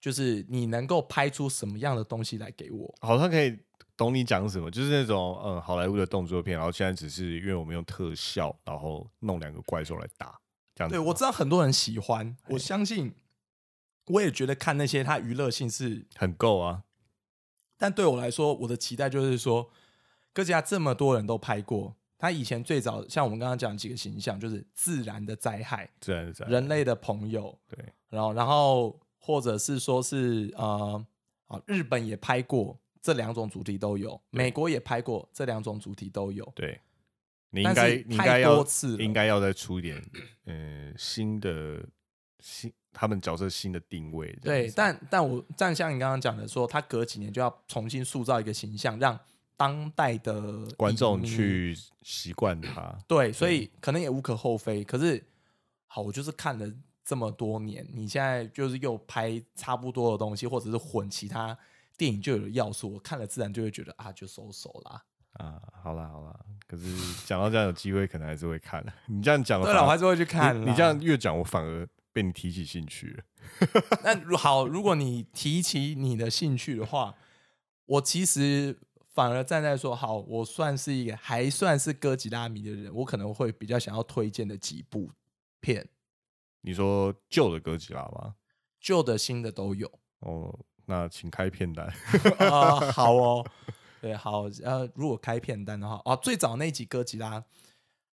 A: 就是你能够拍出什么样的东西来给我。
B: 好像可以懂你讲什么，就是那种嗯好莱坞的动作片，然后现在只是因为我们用特效，然后弄两个怪兽来打，这样子。
A: 对，我知道很多人喜欢，我相信，我也觉得看那些它娱乐性是，
B: 很够啊。
A: 但对我来说，我的期待就是说，哥吉拉这么多人都拍过，他以前最早像我们刚刚讲几个形象，就是自然的灾害、
B: 自然是
A: 人类的朋友，
B: 对
A: 然后然后或者是说是呃啊，日本也拍过这两种主题都有，美国也拍过这两种主题都有，
B: 对，你应
A: 但
B: 该你应该要
A: 次
B: 应该要再出一点嗯新的新他们角色新的定位
A: 对，但但我但像你刚刚讲的说，他隔几年就要重新塑造一个形象，让当代的
B: 观众去习惯他，
A: 对，所以可能也无可厚非。可是好，我就是看了这么多年，你现在就是又拍差不多的东西，或者是混其他电影就有的要素，我看了自然就会觉得啊，就收手啦。
B: 啊，好啦好啦，可是讲到这样有机会，可能还是会看。你这样讲
A: 对了，我还是会去看
B: 你你这样越讲，我反而被你提起兴趣了。
A: 那如好，如果你提起你的兴趣的话，我其实反而站在说，好，我算是一个还算是哥吉拉迷的人，我可能会比较想要推荐的几部片，
B: 你说旧的哥吉拉吗？
A: 旧的、新的都有。
B: 哦，那请开片单。
A: 啊、好哦，对，好，呃，如果开片单的话，哦，最早那集哥吉拉，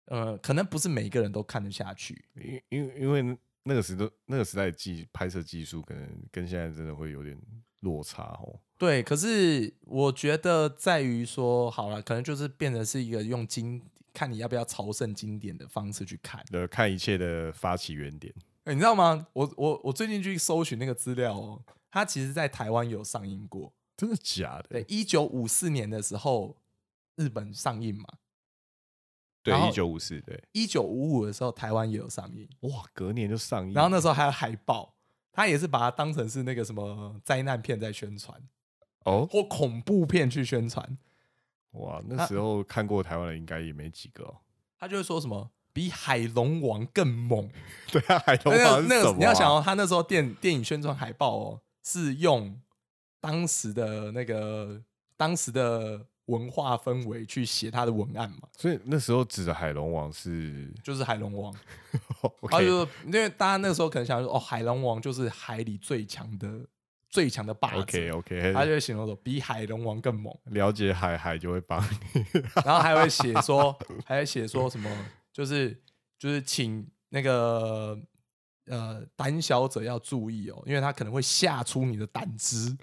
A: 呃，可能不是每一个人都看得下去，
B: 因因因为那个时代那个时代的技拍摄技术，可能跟现在真的会有点落差哦。
A: 对，可是我觉得在于说，好了，可能就是变成是一个用经，看你要不要朝圣经典的方式去看。
B: 呃，看一切的发起原点。
A: 欸你知道吗？我我我最近去搜寻那个资料哦，它其实在台湾有上映过。
B: 真的假的？
A: 对，一九五四年的时候，日本上映嘛，
B: 对一九五四，对，
A: 一九五五的时候，台湾也有上映。
B: 哇，隔年就上映。
A: 然后那时候还有海报，他也是把它当成是那个什么灾难片在宣传，
B: 哦，
A: 或恐怖片去宣传。
B: 哇，那时候看过台湾的应该也没几个哦。
A: 他就会说什么比海龙王更猛。
B: 对啊，海龙
A: 那个那个？你要想哦，他那时候电电影宣传海报哦，是用当时的那个当时的文化氛围去写他的文案嘛，
B: 所以那时候指的海龙王是
A: 就是海龙王。他就因为大家那个时候可能想说，哦，海龙王就是海里最强的最强的霸主
B: OK OK，
A: 他就会形容说比海龙王更猛，
B: 了解海海就会帮你。
A: 然后还会写说，还会写说什么，就是就是请那个呃胆小者要注意哦，因为他可能会吓出你的胆汁，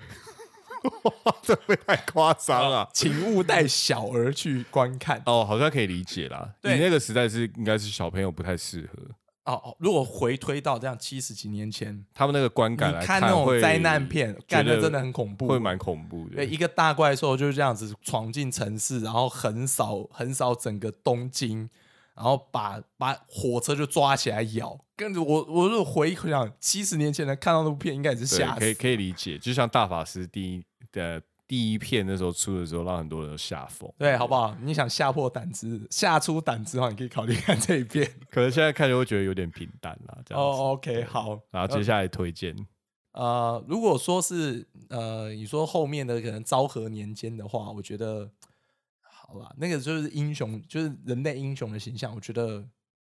B: 这会太夸张了。
A: 请勿带小儿去观看。
B: 哦，好像可以理解啦。你
A: 对
B: 那个时代是应该是小朋友不太适合，
A: 哦哦，如果回推到这样七十几年前，
B: 他们那个观感来
A: 看那种
B: 会
A: 灾难片，感
B: 觉得
A: 真的很恐怖，
B: 会蛮恐怖的。
A: 对，一个大怪兽就是这样子闯进城市，然后横扫横扫整个东京，然后把把火车就抓起来咬。跟着我，我如果回想七十年前的看到那部片，应该也是
B: 对
A: 吓死。
B: 可以可以理解，就像大法师第一的第一片那时候出的时候，让很多人都吓疯。
A: 对，好不好？你想吓破胆子、吓出胆子的话，你可以考虑看这一遍。
B: 可能现在看就会觉得有点平淡啦，这样子。
A: 哦，OK，好。
B: 然后接下来推荐，
A: 呃，如果说是呃，你说后面的可能昭和年间的话，我觉得好吧，那个就是英雄，就是人类英雄的形象。我觉得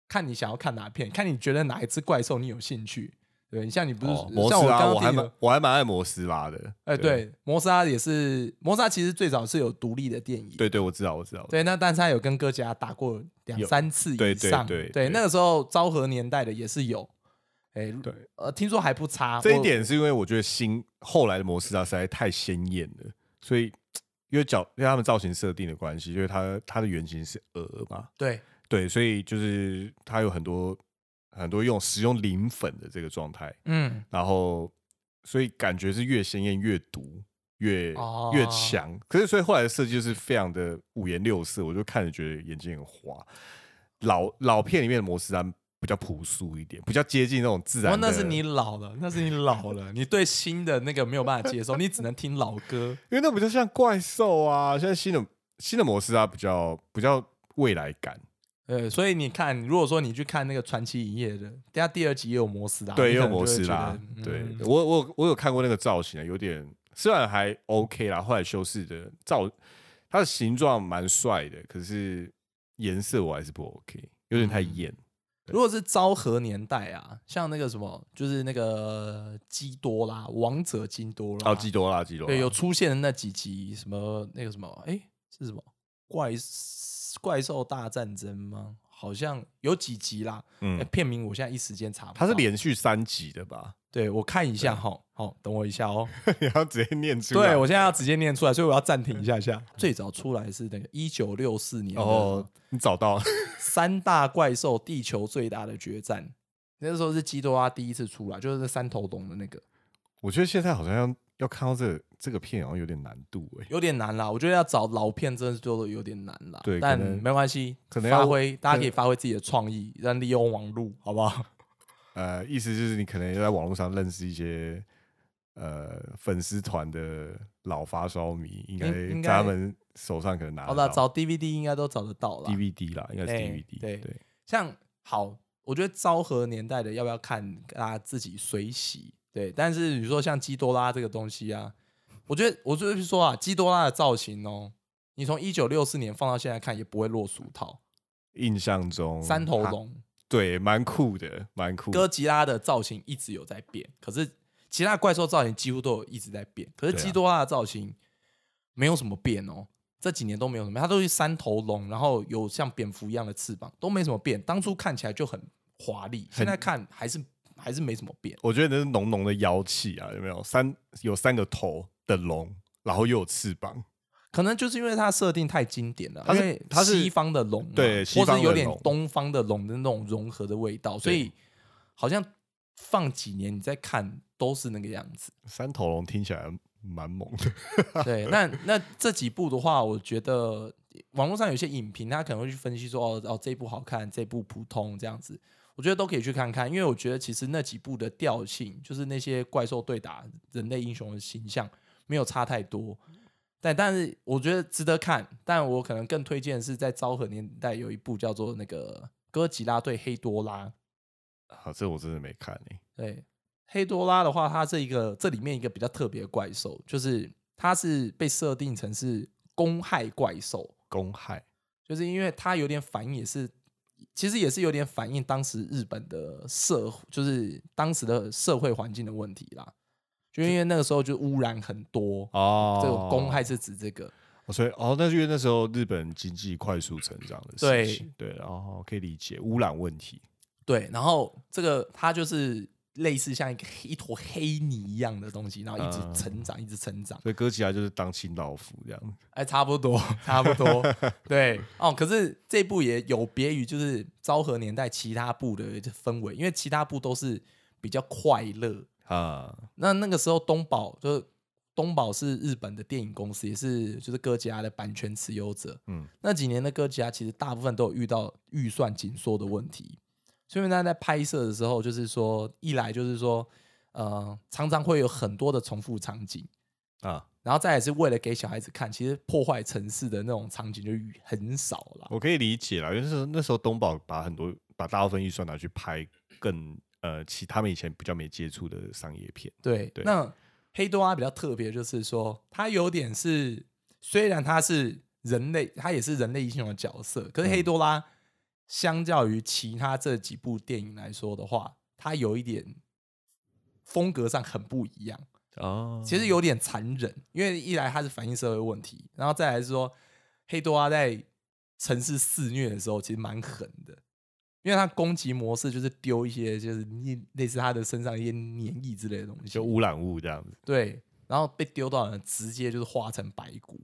A: 看你想要看哪片，看你觉得哪一只怪兽你有兴趣。对你像你不是、
B: 哦，摩斯拉，我还蛮我还蛮爱摩斯拉的。
A: 哎、对，摩斯拉也是，摩斯拉其实最早是有独立的电影，
B: 对对，我知道我知道。
A: 对，那但是他有跟哥吉拉打过两三次以上，
B: 对对对
A: 那个时候昭和年代的也是有，哎、
B: 对，
A: 呃，听说还不差，
B: 这一
A: 我
B: 点是因为我觉得新后来的摩斯拉实在太鲜艳了，所以因为角因为他们造型设定的关系，因为它它的原型是鹅嘛，
A: 对
B: 对，所以就是它有很多很多用使用磷粉的这个状态，
A: 嗯，
B: 然后所以感觉是越鲜艳越毒。越
A: 哦
B: 越强，可是所以后来的设计就是非常的五颜六色，我就看着觉得眼睛很花。老老片里面的摩斯拉比较朴素一点，比较接近那种自然
A: 哦，那是你老了，那是你老了，你对新的那个没有办法接受，你只能听老歌。
B: 因为那比较像怪兽啊。现在新的新的模式啊，比较比较未来感，
A: 呃，所以你看，如果说你去看那个传奇影业的，等下第二集也有摩斯拉，
B: 对，也有
A: 你可能就
B: 摩斯拉
A: 会觉得。
B: 对
A: 嗯
B: 我我我有看过那个造型啊，有点虽然还 OK 啦，后来修饰的造它的形状蛮帅的，可是颜色我还是不 OK，有点太
A: 嗯
B: 艳。
A: 如果是昭和年代啊，像那个什么，就是那个基多拉，王者基多拉，
B: 哦，基多拉，基多拉，
A: 对，有出现的那几集，什么那个什么，哎，是什么怪怪兽大战争吗？好像有几集啦，
B: 嗯
A: 哎，，片名我现在一时间查不到。
B: 它是连续三集的吧？
A: 对我看一下哈，好，等我一下哦。
B: 你要直接念出来。
A: 对我现在要直接念出来，所以我要暂停一下下。最早出来是那个一九六四年
B: 哦，你找到了
A: 三大怪兽地球最大的决战，那时候是基多拉第一次出来，就是那三头龙的那个，
B: 我觉得现在好像要要看到这个这个片，好像有点难度哎。
A: 有点难啦。我觉得要找老片真的是做的有点难啦。
B: 对
A: 但没关系，
B: 可能要
A: 发挥，大家
B: 可
A: 可以发挥自己的创意，让利用网络，好不好？
B: 呃，意思就是你可能要在网络上认识一些呃粉丝团的老发烧迷，应该
A: 应该
B: 在他们手上可能拿
A: 好了，找 DVD 应该都找得到了。
B: DVD 啦，应该是
A: 哎
B: DVD。
A: 对
B: 对，
A: 像好，我觉得昭和年代的要不要看，大家自己随喜。对，但是你说像基多拉这个东西啊，我觉得我就是说啊，基多拉的造型哦，你从一九六四年放到现在看也不会落俗套。
B: 印象中
A: 三头龙、
B: 对，蛮酷的，蛮酷的。
A: 哥吉拉的造型一直有在变，可是其他怪兽造型几乎都有一直在变，可是基多拉的造型没有什么变哦。这几年都没有什么，它都是三头龙，然后有像蝙蝠一样的翅膀，都没什么变。当初看起来就很华丽，现在看还是还是没什么变。
B: 我觉得那是浓浓的妖气啊，有没有？三有三个头的龙，然后又有翅膀，
A: 可能就是因为它设定太经典了，
B: 它是
A: 因为
B: 它是
A: 西方的龙，
B: 对西
A: 或者有点东方的龙的那种融合的味道，所以好像放几年你再看都是那个样子。
B: 三头龙听起来蛮猛的。
A: 对，那那这几部的话，我觉得网络上有些影评，他可能会去分析说，哦哦，这部好看，这部普通这样子，我觉得都可以去看看，因为我觉得其实那几部的调性，就是那些怪兽对打人类英雄的形象，没有差太多。但但是我觉得值得看，但我可能更推荐是在昭和年代有一部叫做那个哥吉拉对黑多拉。
B: 好，这我真的没看诶、
A: 对，黑多拉的话，它这一个这里面一个比较特别的怪兽，就是它是被设定成是公害怪兽，
B: 公害
A: 就是因为它有点反应，也是其实也是有点反映当时日本的社，就是当时的社会环境的问题啦。就因为那个时候就污染很多，
B: 哦，
A: 这个公害是指这个。
B: 哦，所以哦，那是因为那时候日本经济快速成长的
A: 对
B: 事情，对，然后可以理解污染问题，
A: 对，然后这个它就是类似像一个黑一坨黑泥一样的东西，然后一直
B: 嗯
A: 成长，一直成长。
B: 所以哥吉拉就是当清道夫这样。
A: 哎，差不多，差不多，对哦。可是这部也有别于就是昭和年代其他部的氛围，因为其他部都是比较快乐。
B: 啊，
A: 那那个时候东宝就是东宝是日本的电影公司，也是就是哥吉拉的版权持有者。
B: 嗯，
A: 那几年的哥吉拉其实大部分都有遇到预算紧缩的问题，所以大家在拍摄的时候，就是说一来就是说，呃，常常会有很多的重复场景。
B: 啊，
A: 然后再也是为了给小孩子看，其实破坏城市的那种场景就很少了。
B: 我可以理解啦，因为那时候那时候东宝把很多把大部分预算拿去拍更呃其他们以前比较没接触的商业片，
A: 对，
B: 对。
A: 那黑多拉比较特别，就是说它有点是，虽然它是人类，它也是人类英雄的角色，可是黑多拉相较于其他这几部电影来说的话，它有一点风格上很不一样。
B: 哦，
A: 其实有点残忍，因为一来它是反映社会问题，然后再来是说黑多拉在城市肆虐的时候其实蛮狠的，因为它攻击模式就是丢一些就是类类似它的身上一些粘液之类的东西，
B: 就污染物这样子，
A: 对，然后被丢到人直接就是化成白骨，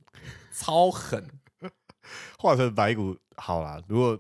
A: 超狠。
B: 化成白骨好啦。如果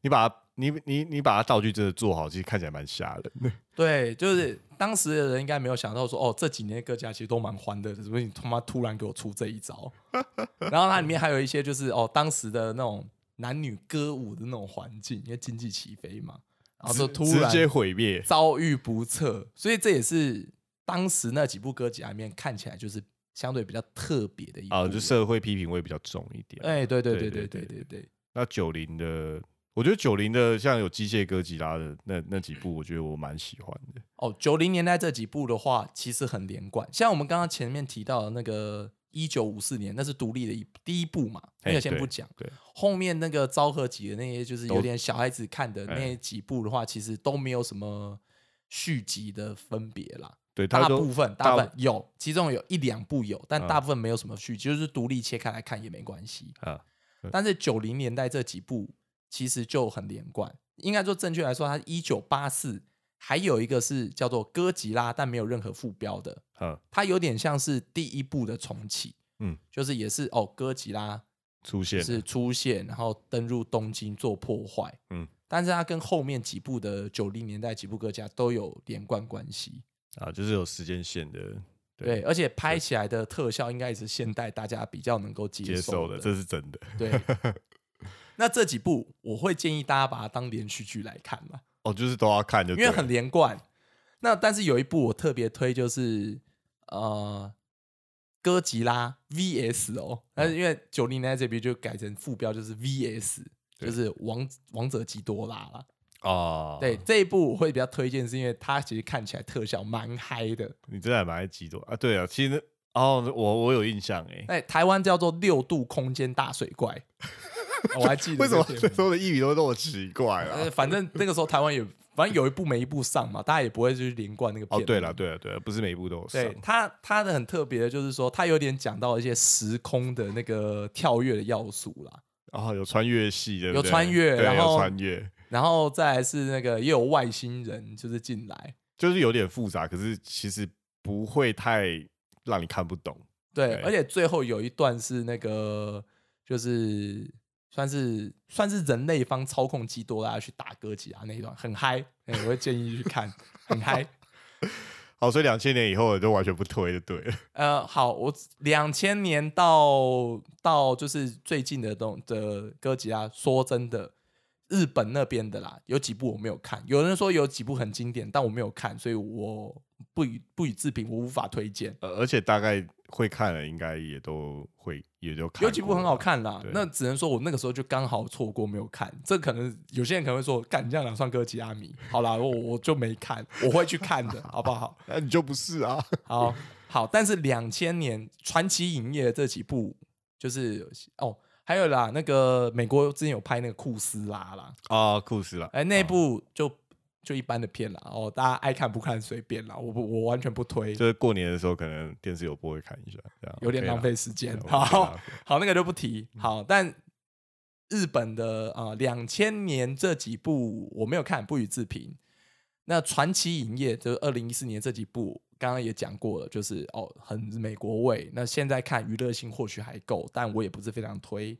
B: 你把它你你你把它道具真的做好，其实看起来蛮吓人的。
A: 对，就是当时的人应该没有想到说，哦，这几年各家其实都蛮欢乐的，怎么你他妈突然给我出这一招？然后它里面还有一些就是哦，当时的那种男女歌舞的那种环境，因为经济起飞嘛，然后就突然
B: 直接毁灭，
A: 遭遇不测，所以这也是当时那几部歌集里面看起来就是相对比较特别的一
B: 啊，就社会批评会比较重一点。
A: 哎、对对
B: 对
A: 对对
B: 对对,
A: 對。
B: 那九零的，我觉得九零的像有机械歌吉拉的那那几部，我觉得我蛮喜欢的。
A: 哦，九零年代这几部的话，其实很连贯，像我们刚刚前面提到的那个一九五四年，那是独立的一第一部嘛，那
B: 哎
A: 个先不讲。
B: 对，
A: 后面那个昭和集的那些，就是有
B: 都
A: 点小孩子看的
B: 哎
A: 那几部的话，其实都没有什么续集的分别啦。
B: 对，
A: 大部分
B: 大
A: 大部分有，其中有一两部有，但
B: 嗯
A: 大部分没有什么续集，就是独立切开来看也没关系。
B: 啊，
A: 但是九零年代这几部其实就很连贯，应该说正确来说，它一九八四还有一个是叫做哥吉拉，但没有任何副标的，
B: 嗯，
A: 它有点像是第一部的重启，
B: 嗯，
A: 就是也是哦哥吉拉
B: 出现
A: 是出现，然后登入东京做破坏，
B: 嗯，
A: 但是它跟后面几部的九零年代几部歌家都有连贯关系，
B: 啊，就是有时间线的，
A: 对，而且拍起来的特效应该也是现代大家比较能够接
B: 接受的，
A: 的，
B: 这是真的。
A: 对。那这几部我会建议大家把它当连续剧来看嘛，
B: 哦，就是都要看就
A: 因为很连贯。那但是有一部我特别推，就是呃哥吉拉 VS 哦，但是因为九零年代这边就改成副标就是 VS，就是王王者基多拉了。
B: 哦，
A: 对，这一部我会比较推荐，是因为它其实看起来特效蛮嗨的。
B: 你真的还蛮爱激动啊。对啊，其实哦，我我有印象哎，
A: 哎，台湾叫做六度空间大水怪，我还记得
B: 为什么
A: 这个
B: 最后的译名都那么奇怪啊
A: 呃，？反正那个时候台湾也，反正有一部没一部上嘛，大家也不会去连贯那个片。
B: 哦，对了，，对了，对了，不是每一部都有上
A: 对它它的很特别的就是说，它有点讲到一些时空的那个跳跃的要素啦，
B: 哦，有穿越戏的，
A: 有穿越然后
B: 穿越，
A: 然后再来是那个也有外星人就是进来，
B: 就是有点复杂，可是其实不会太让你看不懂。
A: 对，
B: 对
A: 而且最后有一段是那个就是算是算是人类方操控基多拉去打哥吉拉那一段很嗨，哎我会建议去看，很嗨。
B: 好，所以两千年以后我就完全不推就对了。
A: 呃，好，我两千年到到就是最近的东的哥吉拉，说真的，日本那边的啦，有几部我没有看。有人说有几部很经典，但我没有看，所以我不予不予置评，我无法推荐。
B: 呃，而且大概会看了，应该也都会也就看
A: 有几部很好看啦，那只能说我那个时候就刚好错过没有看。这可能有些人可能会说，干你这样两算哥吉拉迷？好啦，我我就没看，我会去看的，好不好？
B: 那你就不是啊？
A: 好好，但是两千年传奇影业的这几部，就是哦，还有啦，那个美国之前有拍那个库斯拉啦，
B: 啊，酷斯拉！
A: 哎，那部就就一般的片啦，哦，大家爱看不看随便啦，我不我完全不推，
B: 就是过年的时候，可能电视有播会看一下，这样
A: 有点
B: OK 啦
A: 浪费时间。
B: 对
A: 好
B: OK 啦
A: 好，那个就不提。好，但日本的啊，两千年这几部我没有看，不予置评。那传奇影业就是二零一四年这几部，刚刚也讲过了，就是哦，很美国味。那现在看娱乐性或许还够，但我也不是非常推。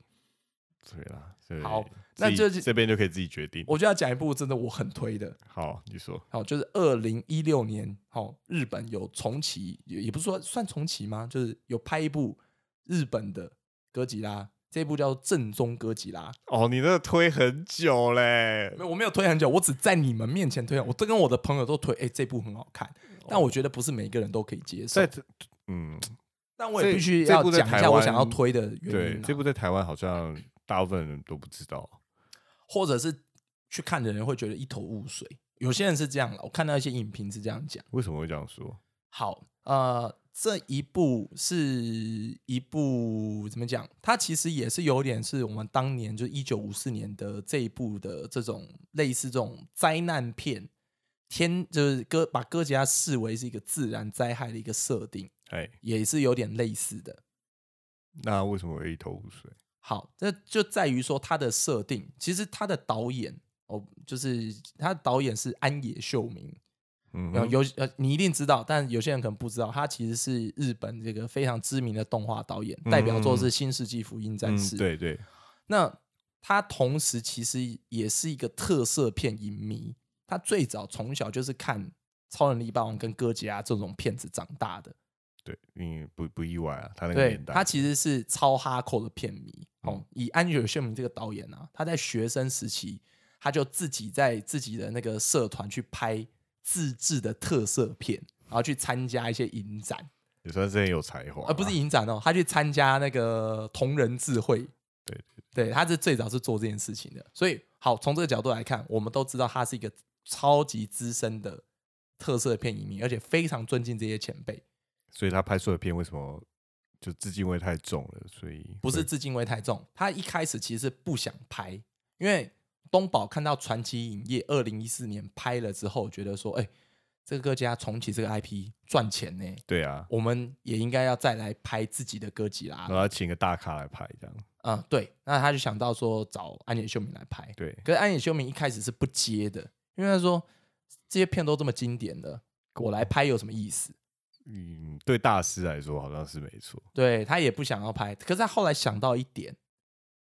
B: 对啦，所以
A: 好那就是
B: 这边就可以自己决定。
A: 我就要讲一部真的我很推的，
B: 好，你说
A: 好，就是二零一六年，哦，日本有重启，也也不是说算重启吗？就是有拍一部日本的哥吉拉，这部叫《正宗哥吉拉》。
B: 哦，你那个推很久嘞
A: 没，有我没有推很久，我只在你们面前推，我都跟我的朋友都推，哎、这部很好看，但我觉得不是每一个人都可以接受
B: 在。这嗯，
A: 但我也必须要讲一下我想要推的原因、，啊，
B: 这部在台湾好像大部分人都不知道。
A: 或者是去看的人会觉得一头雾水。有些人是这样了，我看到一些影评是这样讲。
B: 为什么会这样说？
A: 好，呃，这一部是一部怎么讲？它其实也是有点是我们当年就一九五四年的这一部的这种类似这种灾难片，天就是哥把哥吉拉视为是一个自然灾害的一个设定，
B: 哎，
A: 也是有点类似的。
B: 那为什么会一头雾水？
A: 好，这就在于说它的设定，其实它的导演哦，就是他的导演是安野秀明，
B: 嗯，
A: 有呃，你一定知道，但有些人可能不知道，他其实是日本这个非常知名的动画导演，代表作是《新世纪福音战士》
B: 嗯，对对，
A: 那他同时其实也是一个特色片影迷，他最早从小就是看《超能力霸王》跟哥吉拉这种片子长大的。
B: 对，嗯，不不意外啊，他那个年代，
A: 他其实是超哈扣的片迷。哦
B: 嗯，
A: 以安吉尔·谢明这个导演啊，他在学生时期，他就自己在自己的那个社团去拍自制的特色片，然后去参加一些影展，
B: 也算是很有才华啊，
A: 而不是影展哦，他去参加那个同人智慧。
B: 对
A: 对，他是最早是做这件事情的。所以，好，从这个角度来看，我们都知道他是一个超级资深的特色片影迷，而且非常尊敬这些前辈。
B: 所以他拍出的片为什么就致敬味太重了？所以
A: 不是致敬味太重，他一开始其实不想拍，因为东宝看到传奇影业二零一四年拍了之后，觉得说，哎、这个哥吉拉重启这个 IP 赚钱呢，
B: 对啊，
A: 我们也应该要再来拍自己的歌集
B: 啦。我要请个大咖来拍这样，
A: 嗯，对，那他就想到说找安野秀明来拍，
B: 对，
A: 可是安野秀明一开始是不接的，因为他说这些片都这么经典的，我来拍有什么意思？
B: 嗯，对大师来说好像是没错，
A: 对他也不想要拍，可是他后来想到一点，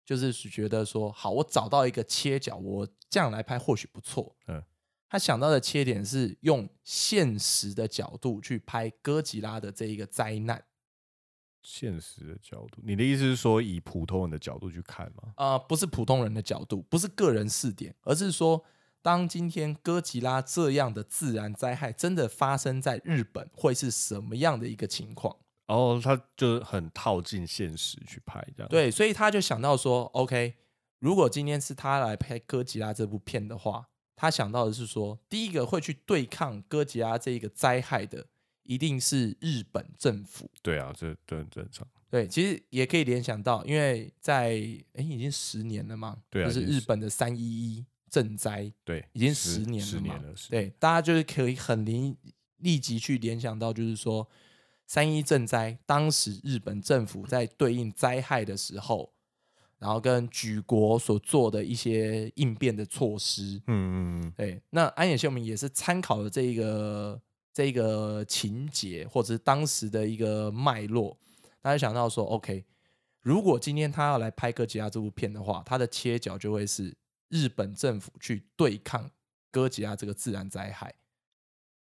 A: 就是觉得说，好，我找到一个切角，我这样来拍或许不错。
B: 嗯，
A: 他想到的切点是用现实的角度去拍哥吉拉的这一个灾难。
B: 现实的角度，你的意思是说以普通人的角度去看吗？
A: 呃，不是普通人的角度，不是个人视点，而是说，当今天哥吉拉这样的自然灾害真的发生在日本，会是什么样的一个情况？
B: 然后他就很套进现实去拍这样，，
A: 对，所以他就想到说，OK，如果今天是他来拍哥吉拉这部片的话，他想到的是说，第一个会去对抗哥吉拉这一个灾害的，一定是日本政府。
B: 对啊，这这很正常，
A: 对，其实也可以联想到，因为在哎已经十年了嘛，就是日本的三一一震灾
B: 对，
A: 已经
B: 十
A: 十年了嘛，
B: 十年了，
A: 对，大家就是可以很立立即去联想到，就是说三一赈灾，当时日本政府在对应灾害的时候，然后跟举国所做的一些应变的措施。
B: 嗯嗯嗯，
A: 对，那安野秀明也是参考了这一个这一个情节，或者是当时的一个脉络，他就想到说，OK，如果今天他要来拍哥吉拉这部片的话，他的切角就会是日本政府去对抗哥吉拉这个自然灾害。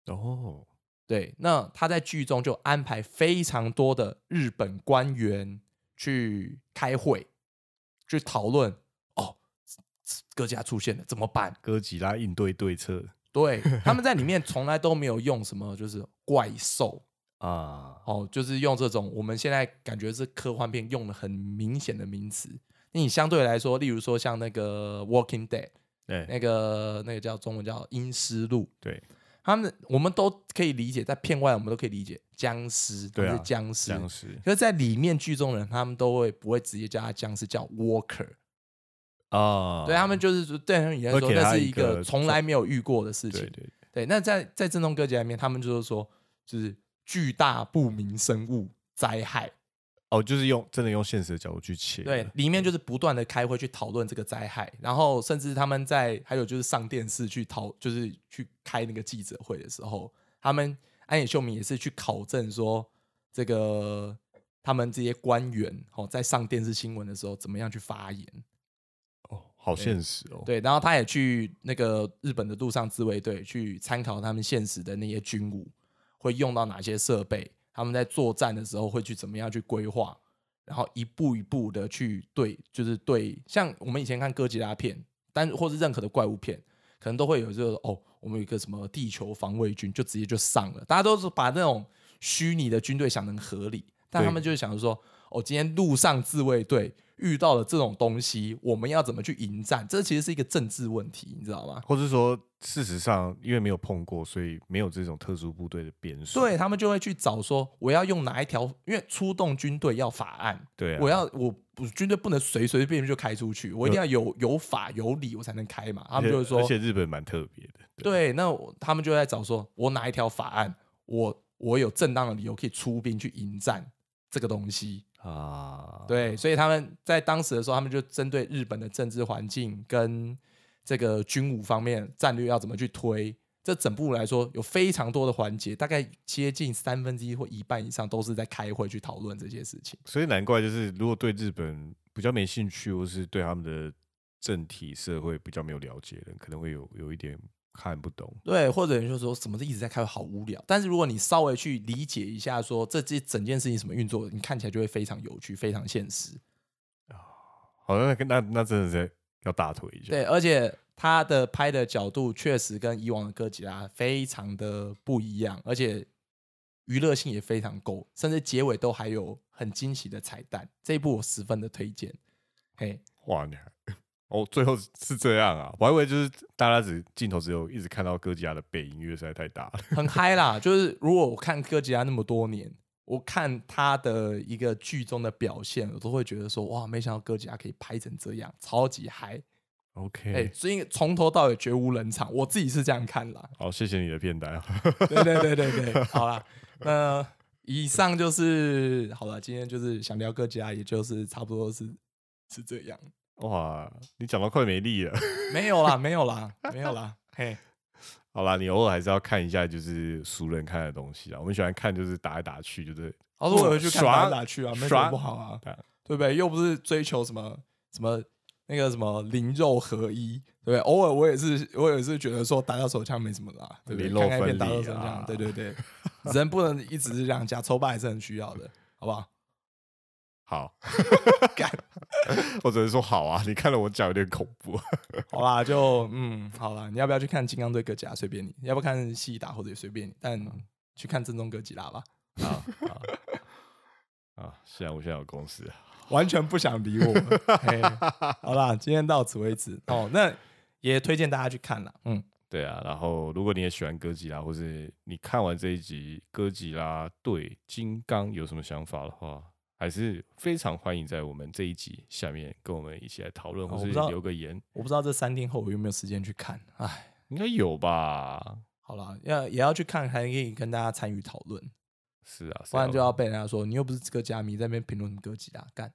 B: 哦，
A: 对，那他在剧中就安排非常多的日本官员去开会，去讨论哦，哥吉拉出现了，怎么办？
B: 哥吉拉应对对策
A: 对，他们在里面 从来都没有用什么，就是怪兽
B: 啊，
A: 哦，就是用这种我们现在感觉是科幻片用的很明显的名词。那你相对来说，例如说像那个《Walking Dead》，
B: 对，
A: 那个那个叫中文叫《阴尸路》，
B: 对，
A: 他们我们都可以理解，在片外我们都可以理解僵尸，
B: 对啊
A: 是僵尸，
B: 僵尸
A: 可是在里面剧中人，他们都会不会直接叫他僵尸，叫 Walker。
B: 啊，
A: 对他们就是说，对他们来说，
B: 会给他
A: 那是一
B: 一个
A: 个从来没有遇过的事情。
B: 对对
A: 对，那在在正宗哥吉拉里面，他们就是说，就是巨大不明生物灾害。
B: 哦，就是用真的用现实的角度去切，
A: 对，里面就是不断的开会去讨论这个灾害，然后甚至他们在还有就是上电视去讨，就是去开那个记者会的时候，他们安野秀明也是去考证说，这个他们这些官员哦，在上电视新闻的时候怎么样去发言。
B: 哦，好现实哦，
A: 对，然后他也去那个日本的陆上自卫队去参考他们现实的那些军武会用到哪些设备，他们在作战的时候会去怎么样去规划，然后一步一步的去对，就是对，像我们以前看哥吉拉片，但或是任何的怪物片，可能都会有这个哦，我们有一个什么地球防卫军就直接就上了，大家都是把那种虚拟的军队想成合理，但他们就是想着说，哦，今天陆上自卫队。遇到了这种东西，我们要怎么去迎战？这其实是一个政治问题，你知道吗？
B: 或者说，事实上，因为没有碰过，所以没有这种特殊部队的编数。
A: 对他们就会去找说，我要用哪一条？因为出动军队要法案，
B: 对啊，
A: 我要我我军队不能随随便便就开出去，我一定要有有法有理，我才能开嘛。他们就会说，
B: 而且日本蛮特别的，
A: 对，那他们就在找说，我哪一条法案，我我有正当的理由可以出兵去迎战这个东西。
B: 啊，
A: 对，所以他们在当时的时候，他们就针对日本的政治环境跟这个军武方面战略要怎么去推，这整部来说有非常多的环节，大概接近三分之一或一半以上都是在开会去讨论这些事情。
B: 所以难怪就是如果对日本比较没兴趣，或是对他们的政体社会比较没有了解的人，可能会有有一点。看不懂，
A: 对，或者就说什么一直在开会，好无聊。但是如果你稍微去理解一下，说这这整件事情什么运作，你看起来就会非常有趣，非常现实
B: 啊。好，那那那真的是要大腿一下。
A: 对，而且他的拍的角度确实跟以往的哥吉拉非常的不一样，而且娱乐性也非常够，甚至结尾都还有很惊喜的彩蛋。这一部我十分的推荐。嘿，
B: 哇，你还。哦，最后是这样啊！我还以为就是大家只镜头只有一直看到哥吉拉的背影，因为实在太大了，
A: 很嗨啦。就是如果我看哥吉拉那么多年，我看他的一个剧中的表现，我都会觉得说，哇，没想到哥吉拉可以拍成这样，超级嗨。
B: OK，
A: 哎，所以从头到尾绝无冷场，我自己是这样看啦。
B: 好，谢谢你的片单。
A: 对对对对对，好啦，那以上就是好了。今天就是想聊哥吉拉，也就是差不多是是这样。
B: 哇，你讲到快没力了。
A: 没有啦，没有啦，没有啦。嘿，
B: 好啦，你偶尔还是要看一下，就是熟人看的东西啊。我们喜欢看就是打来打去，就是
A: 偶尔回去看打来打去啊，没什么不好啊，对不对？又不是追求什么什么那个什么灵肉合一，对不对？偶尔我也是，我也是觉得说打到手枪没什么啦，对不对？看看片打到手枪，对对对，人不能一直是这样，假抽吧还是很需要的，好不好？
B: 好，我只能说好啊！你看了我讲有点恐怖。
A: 好啦，就嗯，好啦，你要不要去看《金刚对哥吉拉》？随便你，要不要看《西达》或者也随便你，但去看正宗哥吉拉吧。
B: 啊啊！现在我现在有公司，
A: 完全不想理我。好啦，今天到此为止哦。那也推荐大家去看了。嗯，
B: 对啊。然后，如果你也喜欢哥吉拉，或是你看完这一集哥吉拉对金刚有什么想法的话，还是非常欢迎在我们这一集下面跟我们一起来讨论，或是留个言。
A: 我不知道这三天后我有没有时间去看，哎，
B: 应该有吧。
A: 好了，要也要去看，还可以跟大家参与讨论。
B: 是啊，
A: 不然就要被人家说你又不是哥加迷，在那边评论哥吉拉干。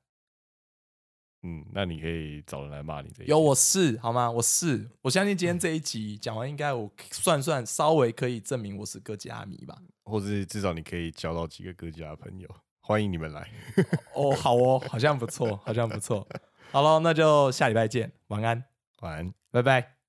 B: 嗯，那你可以找人来骂你这。
A: 有我是好吗？我是我相信今天这一集讲完，应该我算算稍微可以证明我是哥吉拉迷吧，
B: 或者至少你可以交到几个哥吉拉朋友。欢迎你们来
A: 哦，好哦，好像不错，好像不错。好了，那就下礼拜见，晚安，
B: 晚安，
A: 拜拜。